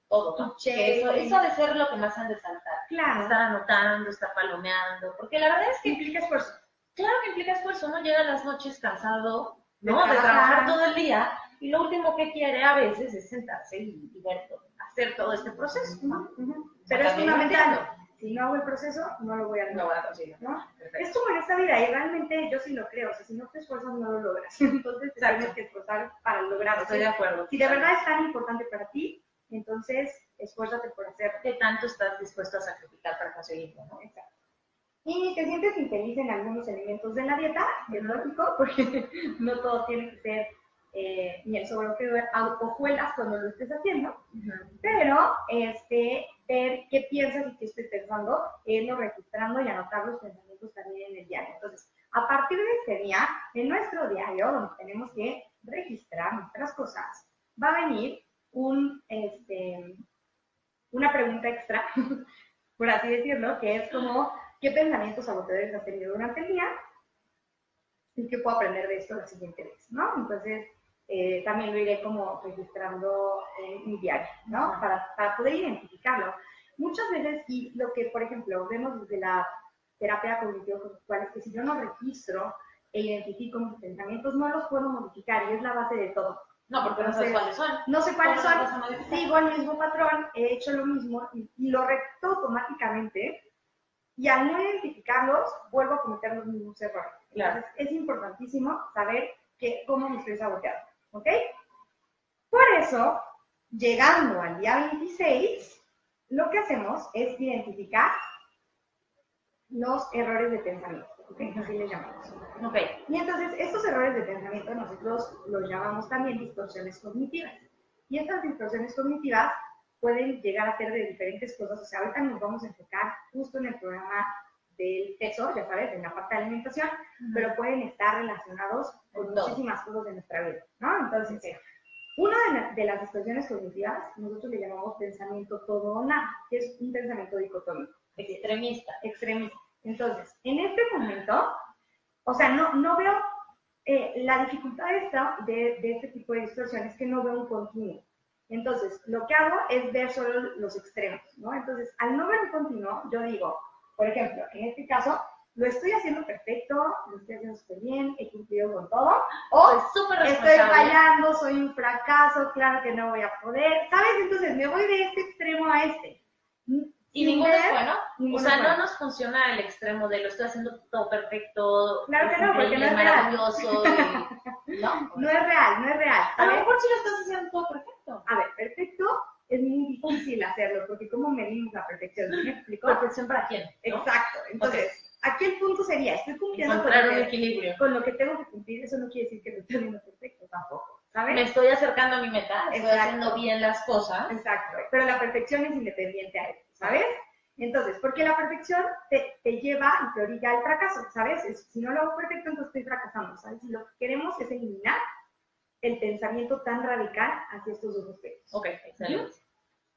todo, eso, eso ha de ser lo que más han de saltar. Claro. Estar anotando, estar palomeando, porque la verdad es que implica esfuerzo. claro que implica esfuerzo, uno llega a las noches cansado, De ¿no? De trabajar. trabajar todo el día, y lo último que quiere a veces es sentarse y, y ver todo, hacer todo este proceso. Pero es fundamental. Si no hago el proceso, no lo voy a No lograr. van a conseguir. ¿no? Perfecto. Es como en esta vida y realmente yo sí lo creo. O sea, si no te esfuerzas, no lo logras. [laughs] Entonces te tienes que esforzar para lograrlo. Estoy de acuerdo. Si de verdad es tan importante para ti, entonces esfuérzate por hacerlo. ¿Qué tanto estás dispuesto a sacrificar para conseguirlo, no? Exacto. Y te sientes infeliz en algunos elementos de la dieta, es lógico, porque [laughs] no todo tiene que ser eh, miel sobre hojuelas cuando lo estés haciendo, pero este, ver qué piensas y qué estoy pensando, irlo registrando y anotar los pensamientos también en el diario. Entonces, a partir de este día, en nuestro diario, donde tenemos que registrar nuestras cosas, va a venir un, este, una pregunta extra, [laughs] por así decirlo, que es como, ¿qué pensamientos saboteadores has tenido durante el día? ¿Y qué puedo aprender de esto la siguiente vez? ¿no? Entonces, eh, también lo iré como registrando en mi diario, ¿no? Para, para poder identificarlo. Muchas veces, y lo que, por ejemplo, vemos desde la terapia cognitivo-conductual es que si yo no registro e identifico mis pensamientos, no los puedo modificar y es la base de todo. No, porque no sabes Entonces, cuáles son. No sé cuáles ¿Cómo lo vas a son, sigo el mismo patrón, he hecho lo mismo y, y lo repito automáticamente y al no identificarlos vuelvo a cometer los mismos errores. Claro. Entonces es importantísimo saber que, cómo me estoy saboteando, ¿ok? Por eso, llegando al día 26, lo que hacemos es identificar los errores de pensamiento, ¿ok? Así les llamamos. Ok. Y entonces, estos errores de pensamiento nosotros los llamamos también distorsiones cognitivas. Y estas distorsiones cognitivas pueden llegar a ser de diferentes cosas. O sea, ahorita nos vamos a enfocar justo en el programa del peso, ya sabes, en la parte de alimentación, pero pueden estar relacionados con todo. muchísimas cosas de nuestra vida, ¿no? Entonces, una de, la- de las distorsiones cognitivas, nosotros le llamamos pensamiento todo o nada, que es un pensamiento dicotómico Extremista. extremista. Entonces, en este momento, o sea, no, no veo, eh, la dificultad esta- de, de este tipo de distorsiones es que no veo un continuo. Entonces, lo que hago es ver solo los extremos, ¿no? Entonces, al no ver un continuo, yo digo, por ejemplo, en este caso, lo estoy haciendo perfecto, lo estoy haciendo súper bien, he cumplido con todo, o súper estoy fallando, soy un fracaso, claro que no voy a poder, ¿sabes? Entonces, me voy de este extremo a este. Y ninguno es bueno. O sea, bueno. no nos funciona el extremo de lo estoy haciendo todo perfecto. Claro que no, porque no es real. maravilloso. y- [laughs] No. No es real, no es real. A lo ¿sabes? mejor sí lo estás haciendo todo perfecto. A ver, perfecto es muy difícil hacerlo, porque ¿cómo medimos la perfección? ¿Sí me explico? ¿Perfección para quién? ¿no? Exacto. Entonces, aquí el punto sería, estoy cumpliendo con Encontrar lo, un que, equilibrio. con lo que tengo que cumplir, eso no quiere decir que lo estoy haciendo perfecto tampoco, ¿sabes? Me estoy acercando a mi meta, estoy Exacto. haciendo bien las cosas. Exacto, pero la perfección es independiente a eso, ¿sabes? Entonces, porque la perfección te, te lleva y te orilla al fracaso, ¿sabes? Es- si no lo hago perfecto, entonces estoy fracasando, ¿sabes? Y lo que queremos es eliminar el pensamiento tan radical hacia estos dos aspectos. Ok, excelente.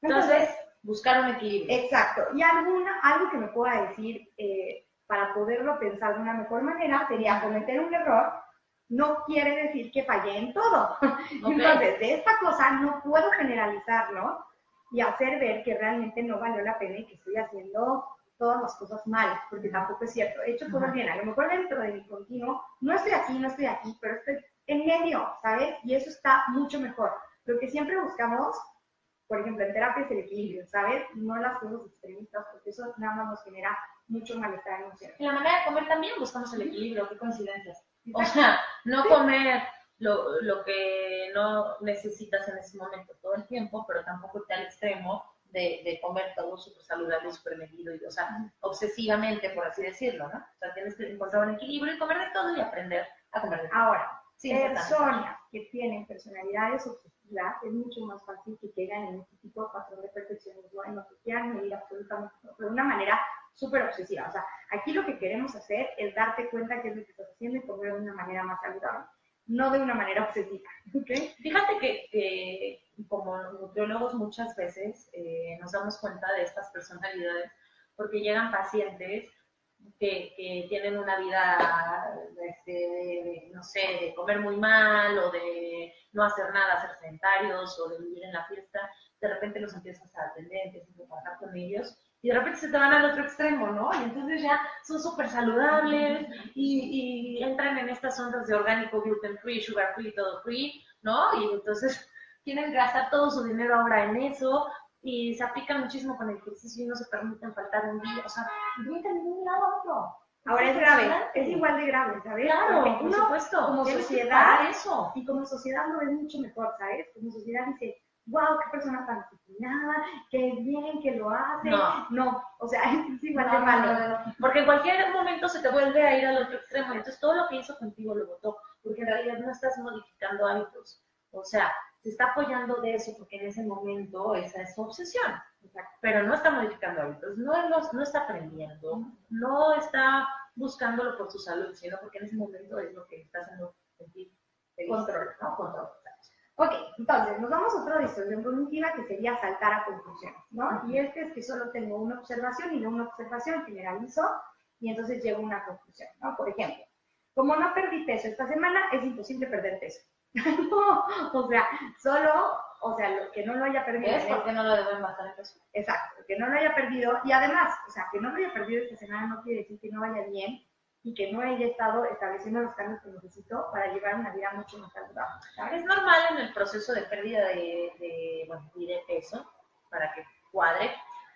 Entonces, Entonces, buscar un equilibrio. exacto. Y alguna, algo que me pueda decir eh, para poderlo pensar de una mejor manera sería cometer un error no quiere decir que fallé en todo. [laughs] Entonces, de esta cosa no puedo generalizarlo y hacer ver que realmente no valió la pena y que estoy haciendo todas las cosas mal, porque tampoco es cierto. He hecho cosas bien. A lo mejor dentro de mi continuo, no estoy aquí, no estoy aquí, pero estoy en medio, ¿sabes? Y eso está mucho mejor. Lo que siempre buscamos, por ejemplo, en terapia es el equilibrio, ¿sabes? No las cosas extremistas, porque eso nada más nos genera mucho malestar emocional. En la manera de comer también buscamos el equilibrio, qué coincidencias. O sea, no comer lo, lo que no necesitas en ese momento todo el tiempo, pero tampoco irte al extremo de, de comer todo súper saludable, súper medido, y, o sea, obsesivamente, por así decirlo, ¿no? O sea, tienes que encontrar un equilibrio y comer de todo y aprender a comer de todo. Ahora, Sí, personas que tienen personalidades obsesivas es mucho más fácil que caigan en este tipo de patrón de perfeccionismo en lo que quieran medir absolutamente todo, pero de una manera súper obsesiva. O sea, aquí lo que queremos hacer es darte cuenta qué es lo que estás haciendo y comer de una manera más saludable, no de una manera obsesiva. [laughs] ¿ok? Fíjate que, que como nutriólogos muchas veces eh, nos damos cuenta de estas personalidades porque llegan pacientes que, tienen una vida, este, de, no sé, de comer muy mal o de no hacer nada, ser sedentarios o de vivir en la fiesta, de repente los empiezas a atender, empiezas a trabajar con ellos y de repente se te van al otro extremo, ¿no? Y entonces ya son súper saludables y, y, entran en estas ondas de orgánico, gluten free, sugar free, todo free, ¿no? Y entonces [laughs] quieren gastar todo su dinero ahora en eso y se aplican muchísimo con el ejercicio y no se permiten faltar un día, o sea, brincan de un lado a otro. Ahora es grave, es igual de grave, ¿sabes? Claro, por supuesto. Como sociedad, eso. y como sociedad lo ve mucho mejor, ¿sabes? Como sociedad dice, wow, qué persona tan disciplinada, qué bien que lo hace. No, no o sea, [laughs] es igual de malo. porque en cualquier momento se te vuelve a ir al otro extremo, entonces todo lo que hizo contigo lo votó, porque en realidad no estás modificando hábitos. O sea, se está apoyando de eso porque en ese momento esa es su obsesión, pero no está modificando hábitos, no, no está aprendiendo, no está buscándolo por su salud, sino porque en ese momento es lo que está haciendo sentir control, ¿no? Control. Ok, entonces nos vamos a otra distorsión cognitiva que sería saltar a conclusiones, ¿no? Y este es que solo tengo una observación y de una observación generalizo y entonces llego a una conclusión, ¿no? Por ejemplo, como no perdí peso esta semana, es imposible perder peso. No, o sea, solo, o sea, lo, que no lo haya perdido. Es porque no lo deben peso. Exacto, que no lo haya perdido. Y además, o sea, que no lo haya perdido esta semana no quiere decir que no vaya bien y que no haya estado estableciendo los cambios que necesito para llevar una vida mucho más saludable. Es normal en el proceso de pérdida de, de, bueno, de peso, para que cuadre,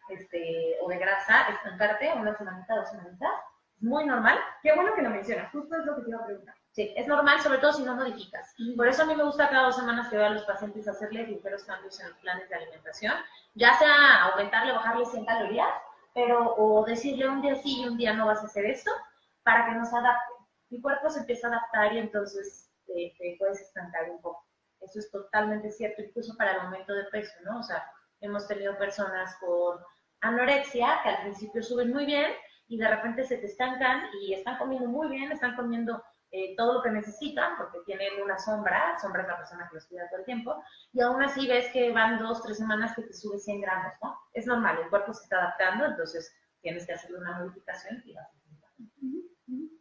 este, o de grasa, estancarte una semanita, dos semanitas. Es muy normal. Qué bueno que lo mencionas, justo es lo que te iba a preguntar. Sí, es normal, sobre todo si no modificas. Por eso a mí me gusta cada dos semanas que veo a los pacientes hacerles ligeros cambios en los planes de alimentación, ya sea aumentarle o bajarle 100 calorías, pero o decirle un día sí y un día no vas a hacer esto, para que nos adapte. Mi cuerpo se empieza a adaptar y entonces te, puedes estancar un poco. Eso es totalmente cierto, incluso para el aumento de peso, ¿no? O sea, hemos tenido personas con anorexia que al principio suben muy bien y de repente se te estancan y están comiendo muy bien, están comiendo eh, todo lo que necesitan, porque tienen una sombra, sombra es la persona que los cuida todo el tiempo, y aún así ves que van dos, tres semanas que te sube 100 gramos, ¿no? Es normal, el cuerpo se está adaptando, entonces tienes que hacerle una modificación y vas a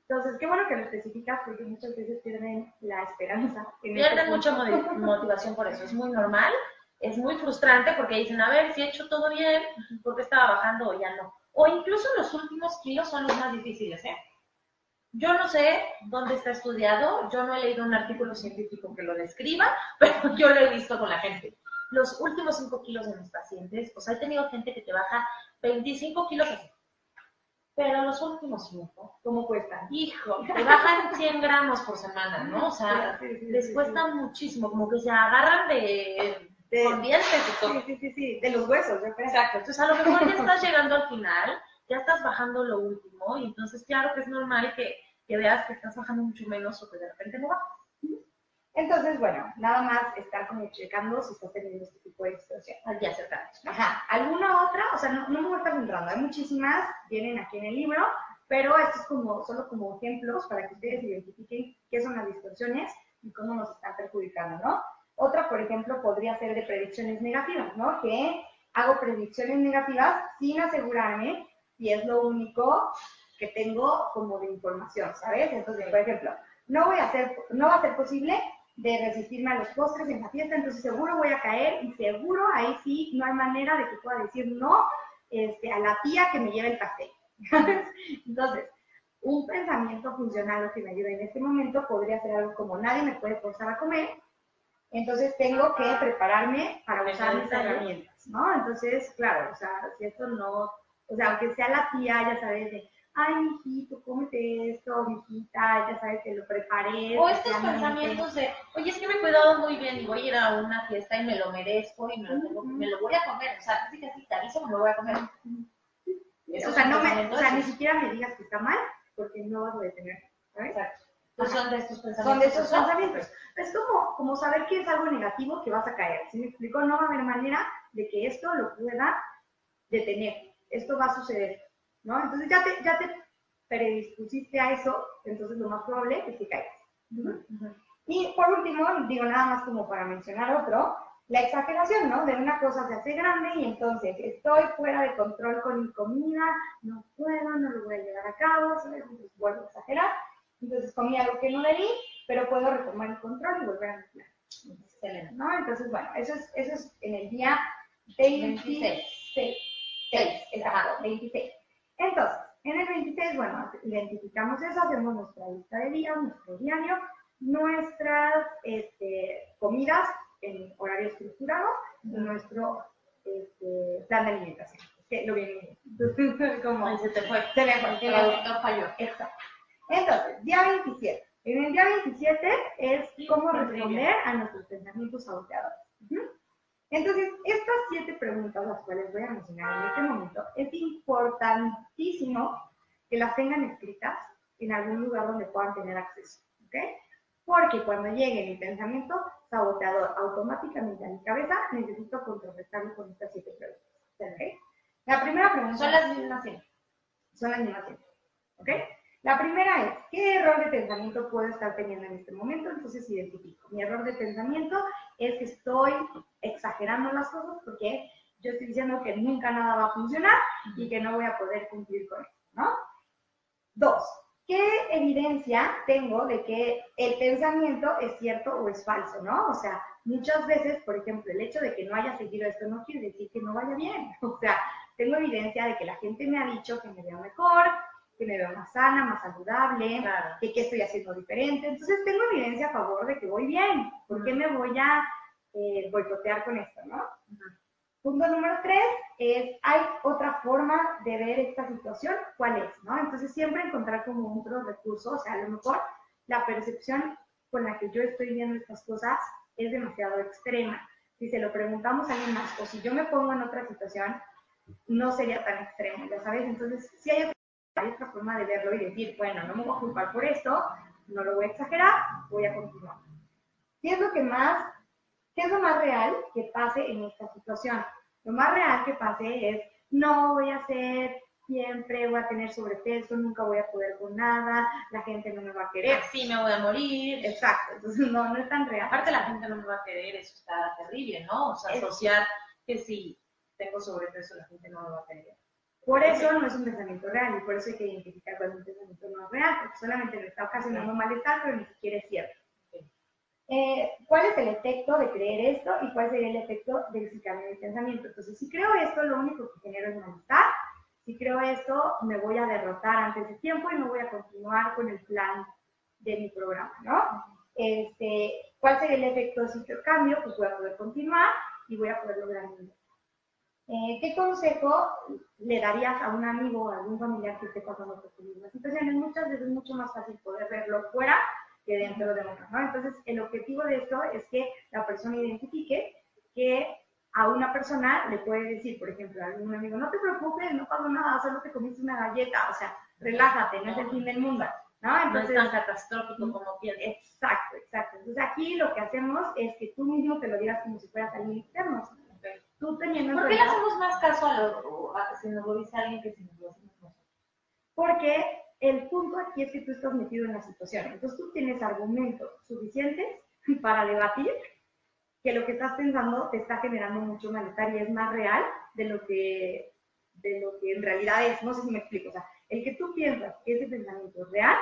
entonces, qué bueno que lo especificas porque muchas veces pierden la esperanza. Pierden mucha [laughs] motivación por eso, es muy normal, es muy frustrante porque dicen, a ver, si he hecho todo bien, ¿por qué estaba bajando o ya no? O incluso los últimos kilos son los más difíciles, ¿eh? Yo no sé dónde está estudiado, yo no he leído un artículo científico que lo describa, [laughs] pero yo lo he visto con la gente. Los últimos 5 kilos de mis pacientes, pues he tenido gente que te baja 25 kilos así. Pero los últimos 5, ¿cómo cuestan? Hijo, te bajan [laughs] 100 gramos por semana, ¿no? O sea, les cuesta muchísimo, como que se agarran de, de con dientes y. Sí, sí, sí, sí, de los huesos, yo creo. Exacto, entonces a lo mejor ya estás llegando al final, ya estás bajando lo último, y entonces claro que es normal que que veas que estás bajando mucho menos o que de repente no bajas. Entonces, bueno, nada más estar como checando si estás teniendo este tipo de distorsión. Ya acercamos. Ajá. ¿Alguna otra? O sea, no, no me voy a estar centrando. Hay muchísimas, vienen aquí en el libro, pero esto es como, solo como ejemplos para que ustedes identifiquen qué son las distorsiones y cómo nos están perjudicando, ¿no? Otra, por ejemplo, podría ser de predicciones negativas, ¿no? Que hago predicciones negativas sin asegurarme si es lo único que tengo como de información, ¿sabes? Entonces, por ejemplo, no voy a hacer, no va a ser posible de resistirme a los postres en la fiesta, entonces seguro voy a caer y seguro ahí sí no hay manera de que pueda decir no este, a la tía que me lleve el pastel. [laughs] entonces, un pensamiento funcional que me ayude en este momento podría ser algo como nadie me puede forzar a comer, entonces tengo que prepararme para usar mis herramientas, ¿no? Entonces, claro, o sea, si esto no, o sea, aunque sea la tía, ya sabes, de ay, mijito, cómete esto, mijita, ya sabes que lo preparé. O estos pensamientos de, oye, es que me he cuidado muy bien y voy a ir a una fiesta y me lo merezco y me lo, tengo, me lo voy a comer. O sea, que así te aviso, me lo voy a comer. o sea, no me, o sea, ni siquiera me digas que está mal, porque no vas a detener, ¿sabes? Exacto. Pues son de estos pensamientos. Son de estos pensamientos. Es como, como saber que es algo negativo que vas a caer. Si me explico, no va a haber manera de que esto lo pueda detener. Esto va a suceder. ¿No? Entonces ya te, ya te predispusiste a eso, entonces lo más probable es que caigas. Y por último, digo nada más como para mencionar otro, la exageración, ¿no? De una cosa se hace grande y entonces estoy fuera de control con mi comida, no puedo, no lo voy a llevar a cabo, entonces vuelvo a exagerar. Entonces comí algo que no debí, pero puedo retomar el control y volver a. Excelente, ¿no? Entonces, bueno, eso es, eso es en el día 26. 6, exacto, 26. Entonces, en el 26, bueno, identificamos eso, hacemos nuestra lista de días, nuestro diario, nuestras este, comidas en horario estructurado y nuestro este, plan de alimentación. Que lo bien, [laughs] como se te fue, se me fue, el falló. Exacto. Entonces, día 27. En el día 27 es cómo responder a nuestros pensamientos saboteadores. Entonces, estas siete preguntas, las cuales voy a mencionar en este momento, es importantísimo que las tengan escritas en algún lugar donde puedan tener acceso. ¿Ok? Porque cuando llegue mi pensamiento saboteador automáticamente a mi cabeza, necesito contrarrestarlo con estas siete preguntas. ¿Ok? La primera pregunta. Son las mismas siempre. Son las mismas siempre. ¿Ok? La primera es, ¿qué error de pensamiento puedo estar teniendo en este momento? Entonces identifico. Mi error de pensamiento es que estoy exagerando las cosas porque yo estoy diciendo que nunca nada va a funcionar y que no voy a poder cumplir con eso, ¿no? Dos, ¿qué evidencia tengo de que el pensamiento es cierto o es falso, ¿no? O sea, muchas veces, por ejemplo, el hecho de que no haya seguido esto no quiere decir que no vaya bien. [laughs] O sea, tengo evidencia de que la gente me ha dicho que me veo mejor, que me veo más sana, más saludable, que qué estoy haciendo diferente. Entonces tengo evidencia a favor de que voy bien. ¿Por qué me voy a eh, boicotear con esto, no? Punto número tres es, ¿hay otra forma de ver esta situación? ¿Cuál es? ¿no? Entonces siempre encontrar como otro recurso, o sea, a lo mejor la percepción con la que yo estoy viendo estas cosas es demasiado extrema. Si se lo preguntamos a alguien más, o si yo me pongo en otra situación, no sería tan extremo, ya sabes. Entonces, si hay hay otra forma de verlo y decir, bueno, no me voy a culpar por esto, no lo voy a exagerar, voy a continuar. ¿Qué es lo que más, qué es lo más real que pase en esta situación? Lo más real que pase es, no voy a ser siempre, voy a tener sobrepeso, nunca voy a poder con nada, la gente no me va a querer. Sí, me voy a morir. Exacto, entonces no, no es tan real. Aparte la gente no me va a querer, eso está terrible, ¿no? O sea, asociar que si tengo sobrepeso la gente no me va a querer. Por eso no es un pensamiento real y por eso hay que identificar cuando un pensamiento no es real, porque solamente le está ocasionando malestar, pero ni siquiera es cierto. Eh, ¿Cuál es el efecto de creer esto y cuál sería el efecto de si cambio mi pensamiento? Entonces, si creo esto, lo único que genero es malestar. Si creo esto, me voy a derrotar antes de tiempo y no voy a continuar con el plan de mi programa, ¿no? Este, ¿Cuál sería el efecto si yo cambio? Pues voy a poder continuar y voy a poder lograr mi eh, ¿Qué consejo le darías a un amigo o a algún familiar que esté pasando por misma situación? Muchas veces es mucho más fácil poder verlo fuera que dentro de uno, ¿no? Entonces, el objetivo de esto es que la persona identifique que a una persona le puede decir, por ejemplo, a algún amigo, no te preocupes, no pasa nada, solo te comiste una galleta, o sea, relájate, no es el fin del mundo, ¿no? Entonces, no es tan catastrófico como piensas. Exacto, exacto. Entonces, aquí lo que hacemos es que tú mismo te lo digas como si fueras alguien externo tú teniendo ¿Por qué le hacemos más caso a, lo, si nos lo dice alguien que si nos lo decimos nosotros? Porque el punto aquí es que tú estás metido en la situación. Entonces tú tienes argumentos suficientes para debatir que lo que estás pensando te está generando mucho malestar y es más real de lo que, de lo que en realidad es. No sé si me explico. O sea, el que tú piensas que ese pensamiento es real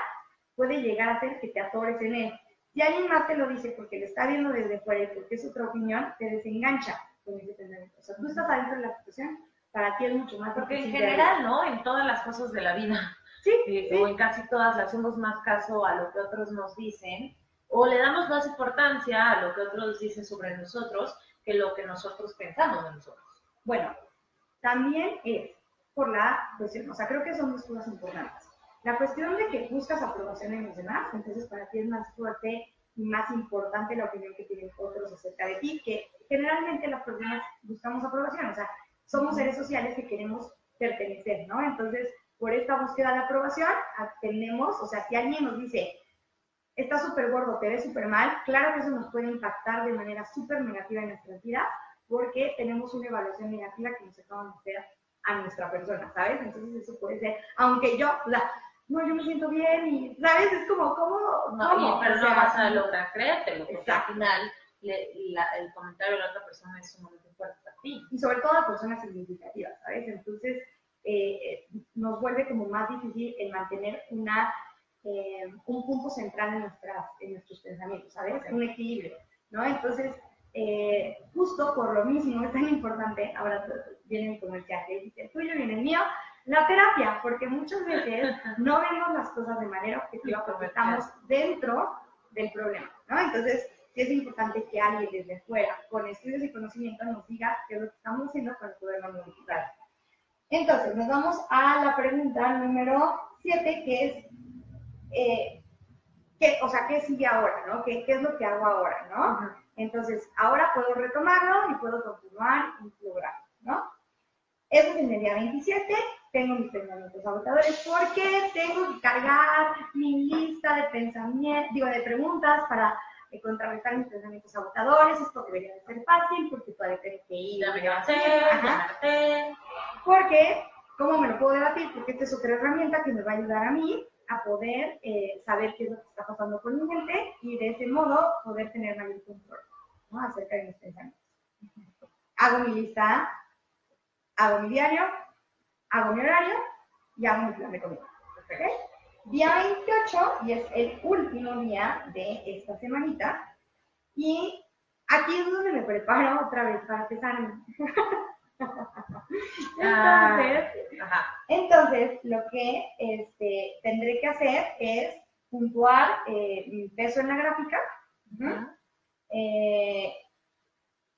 puede llegar a ser que te atores en él. Si alguien más te lo dice porque le está viendo desde fuera y porque es otra opinión, te desengancha pensamiento. O sea, tú estás adentro de la situación, para ti es mucho más Porque en general, ¿no? En todas las cosas de la vida, sí, eh, o en casi todas, le hacemos más caso a lo que otros nos dicen, o le damos más importancia a lo que otros dicen sobre nosotros que lo que nosotros pensamos de nosotros. Bueno, también es por la cuestión, o sea, creo que son dos cosas importantes. La cuestión de que buscas aprobación en los demás, entonces para ti es más fuerte y más importante la opinión que tienen otros acerca de ti, que generalmente las personas buscamos aprobación, o sea, somos seres sociales que queremos pertenecer, ¿no? Entonces, por esta búsqueda de aprobación, tenemos, o sea, si alguien nos dice, está súper gordo, te ves súper mal, claro que eso nos puede impactar de manera súper negativa en nuestra vida, porque tenemos una evaluación negativa que nos acabamos de hacer a nuestra persona, ¿sabes? Entonces eso puede ser, aunque yo, o sea, no, yo me siento bien y, ¿sabes? Es como, ¿cómo? No, pero no vas a lograr porque al final el comentario de la otra persona es sumamente fuerte para ti. Y sobre todo a personas significativas, ¿sabes? Entonces, eh, nos vuelve como más difícil el mantener una, eh, un punto central en, nuestras, en nuestros pensamientos, ¿sabes? Un equilibrio, ¿no? Entonces, eh, justo por lo mismo es tan importante, ahora viene mi comercial, que dice el tuyo viene el mío, la terapia, porque muchas veces [laughs] no vemos las cosas de manera objetiva porque estamos dentro del problema, ¿no? Entonces, es importante que alguien desde fuera, con estudios y conocimiento, nos diga qué es lo que estamos haciendo para poder modificar. Entonces, nos vamos a la pregunta número 7, que es, eh, ¿qué, o sea, ¿qué sigue ahora, no? ¿Qué, ¿Qué, es lo que hago ahora, no? Entonces, ahora puedo retomarlo y puedo continuar y lograr, ¿no? Eso es en el día 27, tengo mis pensamientos sabotadores porque tengo que cargar mi lista de pensamientos, digo, de preguntas para eh, contrarrestar mis pensamientos sabotadores, esto debería de ser fácil porque puede tener que ir. Ya me levanté, Porque, ¿cómo me lo puedo debatir? Porque esta es otra herramienta que me va a ayudar a mí a poder eh, saber qué es lo que está pasando con mi mente y de ese modo poder tener mayor control ¿no? acerca de mis pensamientos. Hago mi lista, hago mi diario, hago mi horario y hago mi plan de comida. ¿okay? Día 28 y es el último día de esta semanita. Y aquí es donde me preparo otra vez para pesarme. [laughs] entonces, entonces, lo que este, tendré que hacer es puntuar eh, mi peso en la gráfica. eh,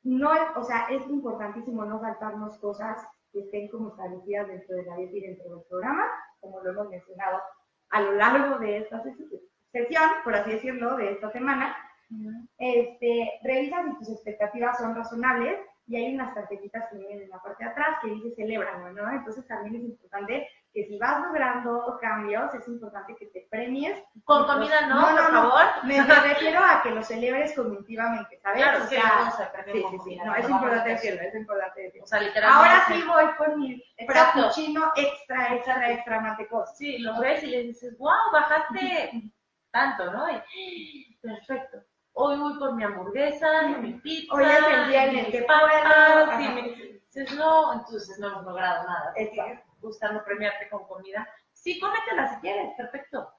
no, o sea, es importantísimo no saltarnos cosas que estén como establecidas dentro de la dieta y dentro del programa, como lo hemos mencionado a lo largo de esta sesión, por así decirlo, de esta semana. este, revisa si tus expectativas son razonables y hay unas tarjetitas que vienen en la parte de atrás que dice celebran, ¿no? Entonces también es importante que si vas logrando cambios, es importante que te premies. Con comida no, no, por favor. Me, [laughs] refiero a que lo celebres cognitivamente, ¿sabes? Claro, o sea, sí, sí, sí, no, es importante decirlo, es importante decirlo. O sea, literalmente. Ahora sí voy con mi frappuccino extra, extra, extra mantecoso. Sí, lo ves y le dices, wow, bajaste [laughs] tanto, ¿no? Y, perfecto hoy voy por mi hamburguesa, mi pizza, hoy es el día en el que puedo, Entonces, no, entonces no hemos logrado nada. Buscando premiarte con comida. Sí, cómetela si quieres, perfecto.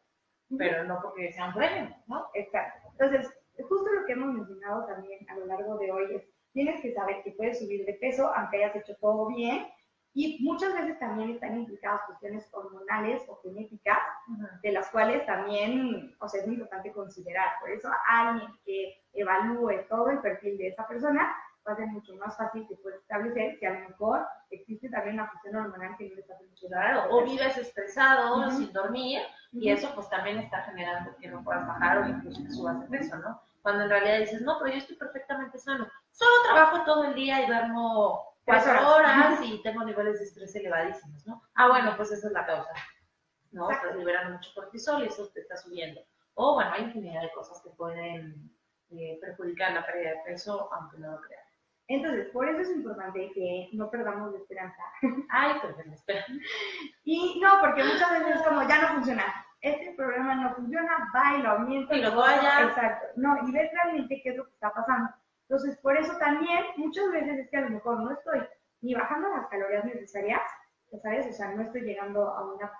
Pero no porque sea un premio, ¿no? Exacto. Entonces, justo lo que hemos mencionado también a lo largo de hoy es, tienes que saber que puedes subir de peso aunque hayas hecho todo bien y muchas veces también están implicadas cuestiones hormonales o genéticas, de las cuales también, o sea, es muy importante considerar. Por eso, alguien que evalúe todo el perfil de esa persona va a ser mucho más fácil que pueda establecer que a lo mejor existe también una cuestión hormonal que no está funcionando. o vives estresado, sin dormir, y eso pues también está generando que no puedas bajar o incluso que subas de peso, ¿no? Cuando en realidad dices, no, pero yo estoy perfectamente sano. Solo trabajo todo el día y duermo cuatro horas y tengo niveles de estrés elevadísimos, ¿no? Ah, bueno, pues esa es la causa, ¿no? Estás liberando mucho cortisol y eso te está subiendo. O, bueno, hay infinidad de cosas que pueden eh, perjudicar la pérdida de peso, aunque no lo crean. Entonces, por eso es importante que no perdamos la esperanza. [laughs] Ay, perder la esperanza. Y no, porque muchas veces es como, ya no funciona. Este programa no funciona, va y lo aumento. Y lo vaya. Exacto. No, y ves realmente qué es lo que está pasando. Entonces, por eso también muchas veces es que a lo mejor no estoy ni bajando las calorías necesarias, ¿sabes? O sea, no estoy llegando a una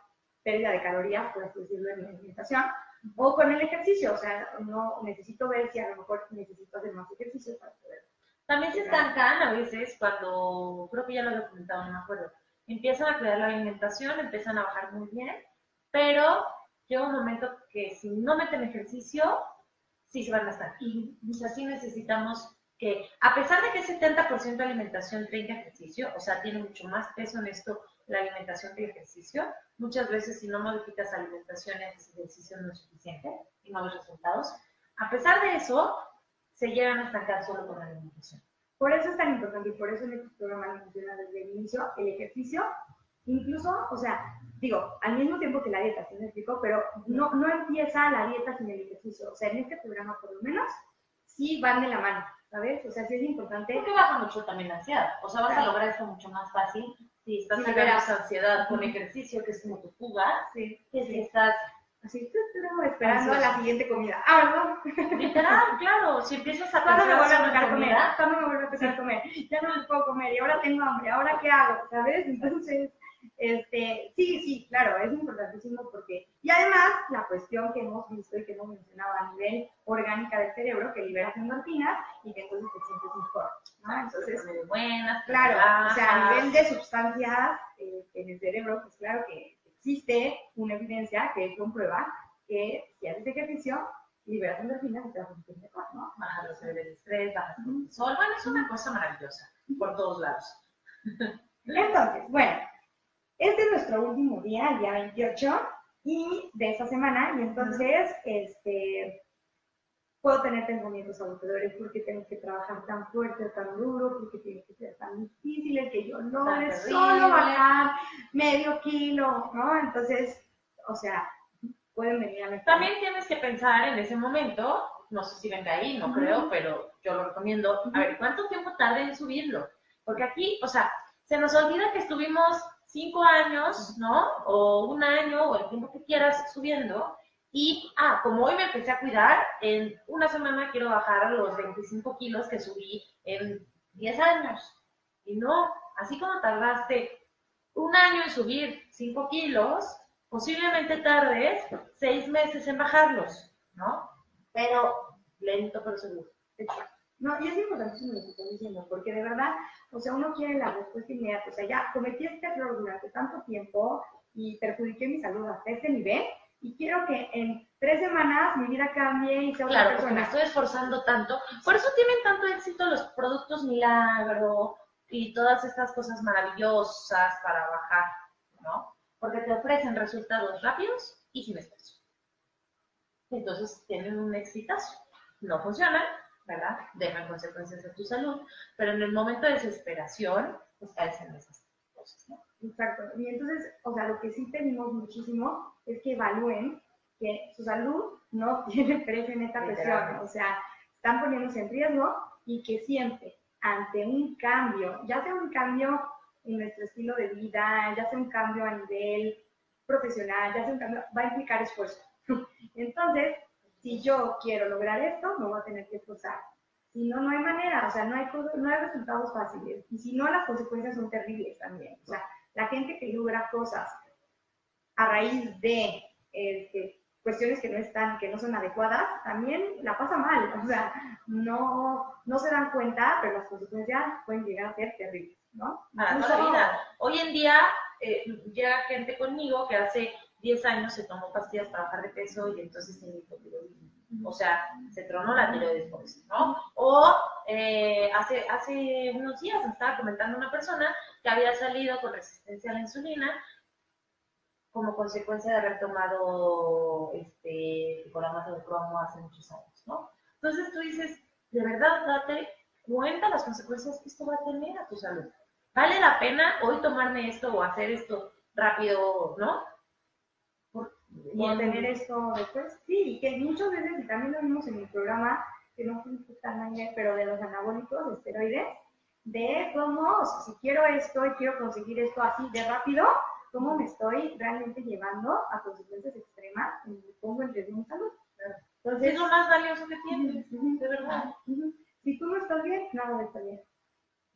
pérdida de calorías, por así decirlo, en mi alimentación, o con el ejercicio, o sea, no necesito ver si a lo mejor necesito hacer más ejercicio para poder. También se estancan a veces cuando, creo que ya lo he comentado, no me acuerdo, empiezan a cuidar la alimentación, empiezan a bajar muy bien, pero llega un momento que si no meten ejercicio, sí se van a estar. Y así necesitamos que a pesar de que 70% de alimentación, 30 ejercicio, o sea, tiene mucho más peso en esto la alimentación que el ejercicio, muchas veces si no modificas alimentación, ese ejercicio no es suficiente y no ves resultados. A pesar de eso, se llegan a estancar solo con la alimentación. Por eso es tan importante y por eso en este programa funciona desde el inicio el ejercicio, incluso, o sea, digo, al mismo tiempo que la dieta, ¿sí me explico? Pero no, no empieza la dieta sin el ejercicio. O sea, en este programa por lo menos sí van de la mano. ¿Sabes? O sea, sí es importante. Porque baja mucho también la ansiedad. O sea, vas a lograr esto mucho más fácil si estás sí, esa ansiedad con ejercicio, que es como tu fuga. Sí. Que si estás así, esperando a la siguiente comida. Ah, ¿no? Literal, claro. Si empiezas a ¿Cuándo me vuelve a tocar comer? ¿Cuándo me vuelve a empezar a comer? Ya no me puedo comer y ahora tengo hambre. ¿Ahora qué hago? ¿Sabes? Entonces, Este, sí, sí, claro, es importantísimo porque, y además la cuestión que hemos visto y que hemos mencionado a nivel orgánica del cerebro, que liberas endorfinas y que entonces te sientes mejor, ¿no? Entonces, buenas, claro, o sea, a nivel de sustancias eh, en el cerebro, pues claro que existe una evidencia que comprueba que si haces ejercicio, liberas endorfinas y te vas a sentir mejor, ¿no? Baja los niveles de estrés, baja el sol, bueno, es una cosa maravillosa, por todos lados. [laughs] Entonces, bueno, este es nuestro último día, el día 28, y de esta semana, y entonces, este, puedo tener pensamientos agotadores porque tengo que trabajar tan fuerte, tan duro, porque tiene que ser tan difícil, que yo no es solo bajar medio kilo, ¿no? Entonces, o sea, pueden venir a También tienes que pensar en ese momento, no sé si venga ahí, no creo, pero yo lo recomiendo, a ver, ¿cuánto tiempo tarda en subirlo? Porque aquí, o sea, se nos olvida que estuvimos cinco años, ¿no? O un año, o el tiempo que quieras subiendo. Y, ah, como hoy me empecé a cuidar, en una semana quiero bajar los 25 kilos que subí en 10 años. Y no, así como tardaste un año en subir 5 kilos, posiblemente tardes 6 meses en bajarlos, ¿no? Pero lento pero seguro. Exacto. No, y es importantísimo lo que estoy diciendo, porque de verdad, o sea, uno quiere la respuesta inmediata. O sea, ya cometí este error durante tanto tiempo y perjudiqué mi salud hasta este nivel, y quiero que en tres semanas mi vida cambie y sea otra claro, persona. me estoy esforzando tanto. Por eso tienen tanto éxito los productos milagro y todas estas cosas maravillosas para bajar, ¿no? Porque te ofrecen resultados rápidos y sin esfuerzo. Entonces tienen un exitazo. No funcionan, ¿verdad? Dejan consecuencias de tu salud, pero en el momento de desesperación, pues caes en esas cosas, ¿no? Exacto. Y entonces, o sea, lo que sí pedimos muchísimo es que evalúen que su salud no [laughs] tiene precio en esta cuestión. O sea, están poniéndose en riesgo y que siempre, ante un cambio, ya sea un cambio en nuestro estilo de vida, ya sea un cambio a nivel profesional, ya sea un cambio, va a implicar esfuerzo. [laughs] Entonces, si yo quiero lograr esto, me voy a tener que esforzar. Si no, no hay manera, o sea, no hay, no hay resultados fáciles. Y si no, las consecuencias son terribles también. O sea, la gente que logra cosas a raíz de este, cuestiones que no están, que no son adecuadas, también la pasa mal. O sea, no, no se dan cuenta, pero las consecuencias pueden llegar a ser terribles, ¿no? Para toda la vida. Hoy en día eh, llega gente conmigo que hace 10 años se tomó pastillas para bajar de peso y entonces hipotiroidismo. O sea, se tronó la tiroides por eso, ¿no? O eh, hace, hace unos días me estaba comentando una persona que había salido con resistencia a la insulina como consecuencia de haber tomado este picolamato de cromo hace muchos años, ¿no? Entonces tú dices, de verdad, date cuenta las consecuencias que esto va a tener a tu salud. ¿Vale la pena hoy tomarme esto o hacer esto rápido, no? Y tener esto después. Sí, que muchas veces, y también lo vimos en el programa, que no fue tan pero de los anabólicos, de esteroides, de cómo, si quiero esto y quiero conseguir esto así de rápido, cómo me estoy realmente llevando a consecuencias extremas y me pongo en riesgo mi salud. Entonces, es lo más valioso que tienes, de verdad. Si tú no estás bien, nada va a estar bien.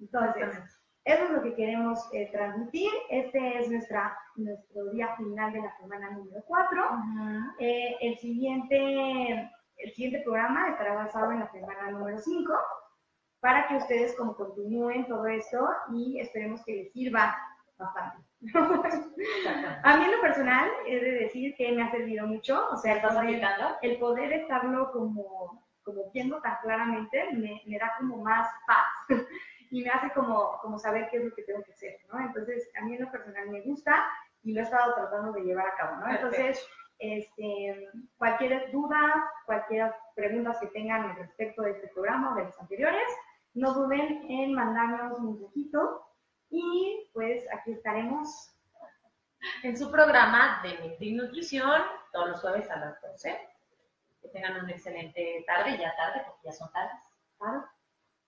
Entonces, eso es lo que queremos eh, transmitir. Este es nuestra, nuestro día final de la semana número 4. Eh, el, siguiente, el siguiente programa estará basado en la semana número 5 para que ustedes como continúen todo esto y esperemos que les sirva bastante. [laughs] a mí en lo personal he de decir que me ha servido mucho, o sea, el poder, el poder estarlo como, como viendo tan claramente me, me da como más paz [laughs] y me hace como, como saber qué es lo que tengo que hacer, ¿no? Entonces, a mí en lo personal me gusta y lo he estado tratando de llevar a cabo, ¿no? Entonces, este, cualquier duda, cualquier preguntas que tengan respecto de este programa o de los anteriores, no duden en mandarnos un mensajito y pues aquí estaremos en su programa de Nutrición todos los jueves a las 12. Que tengan una excelente tarde, ya tarde, porque ya son tardes. Claro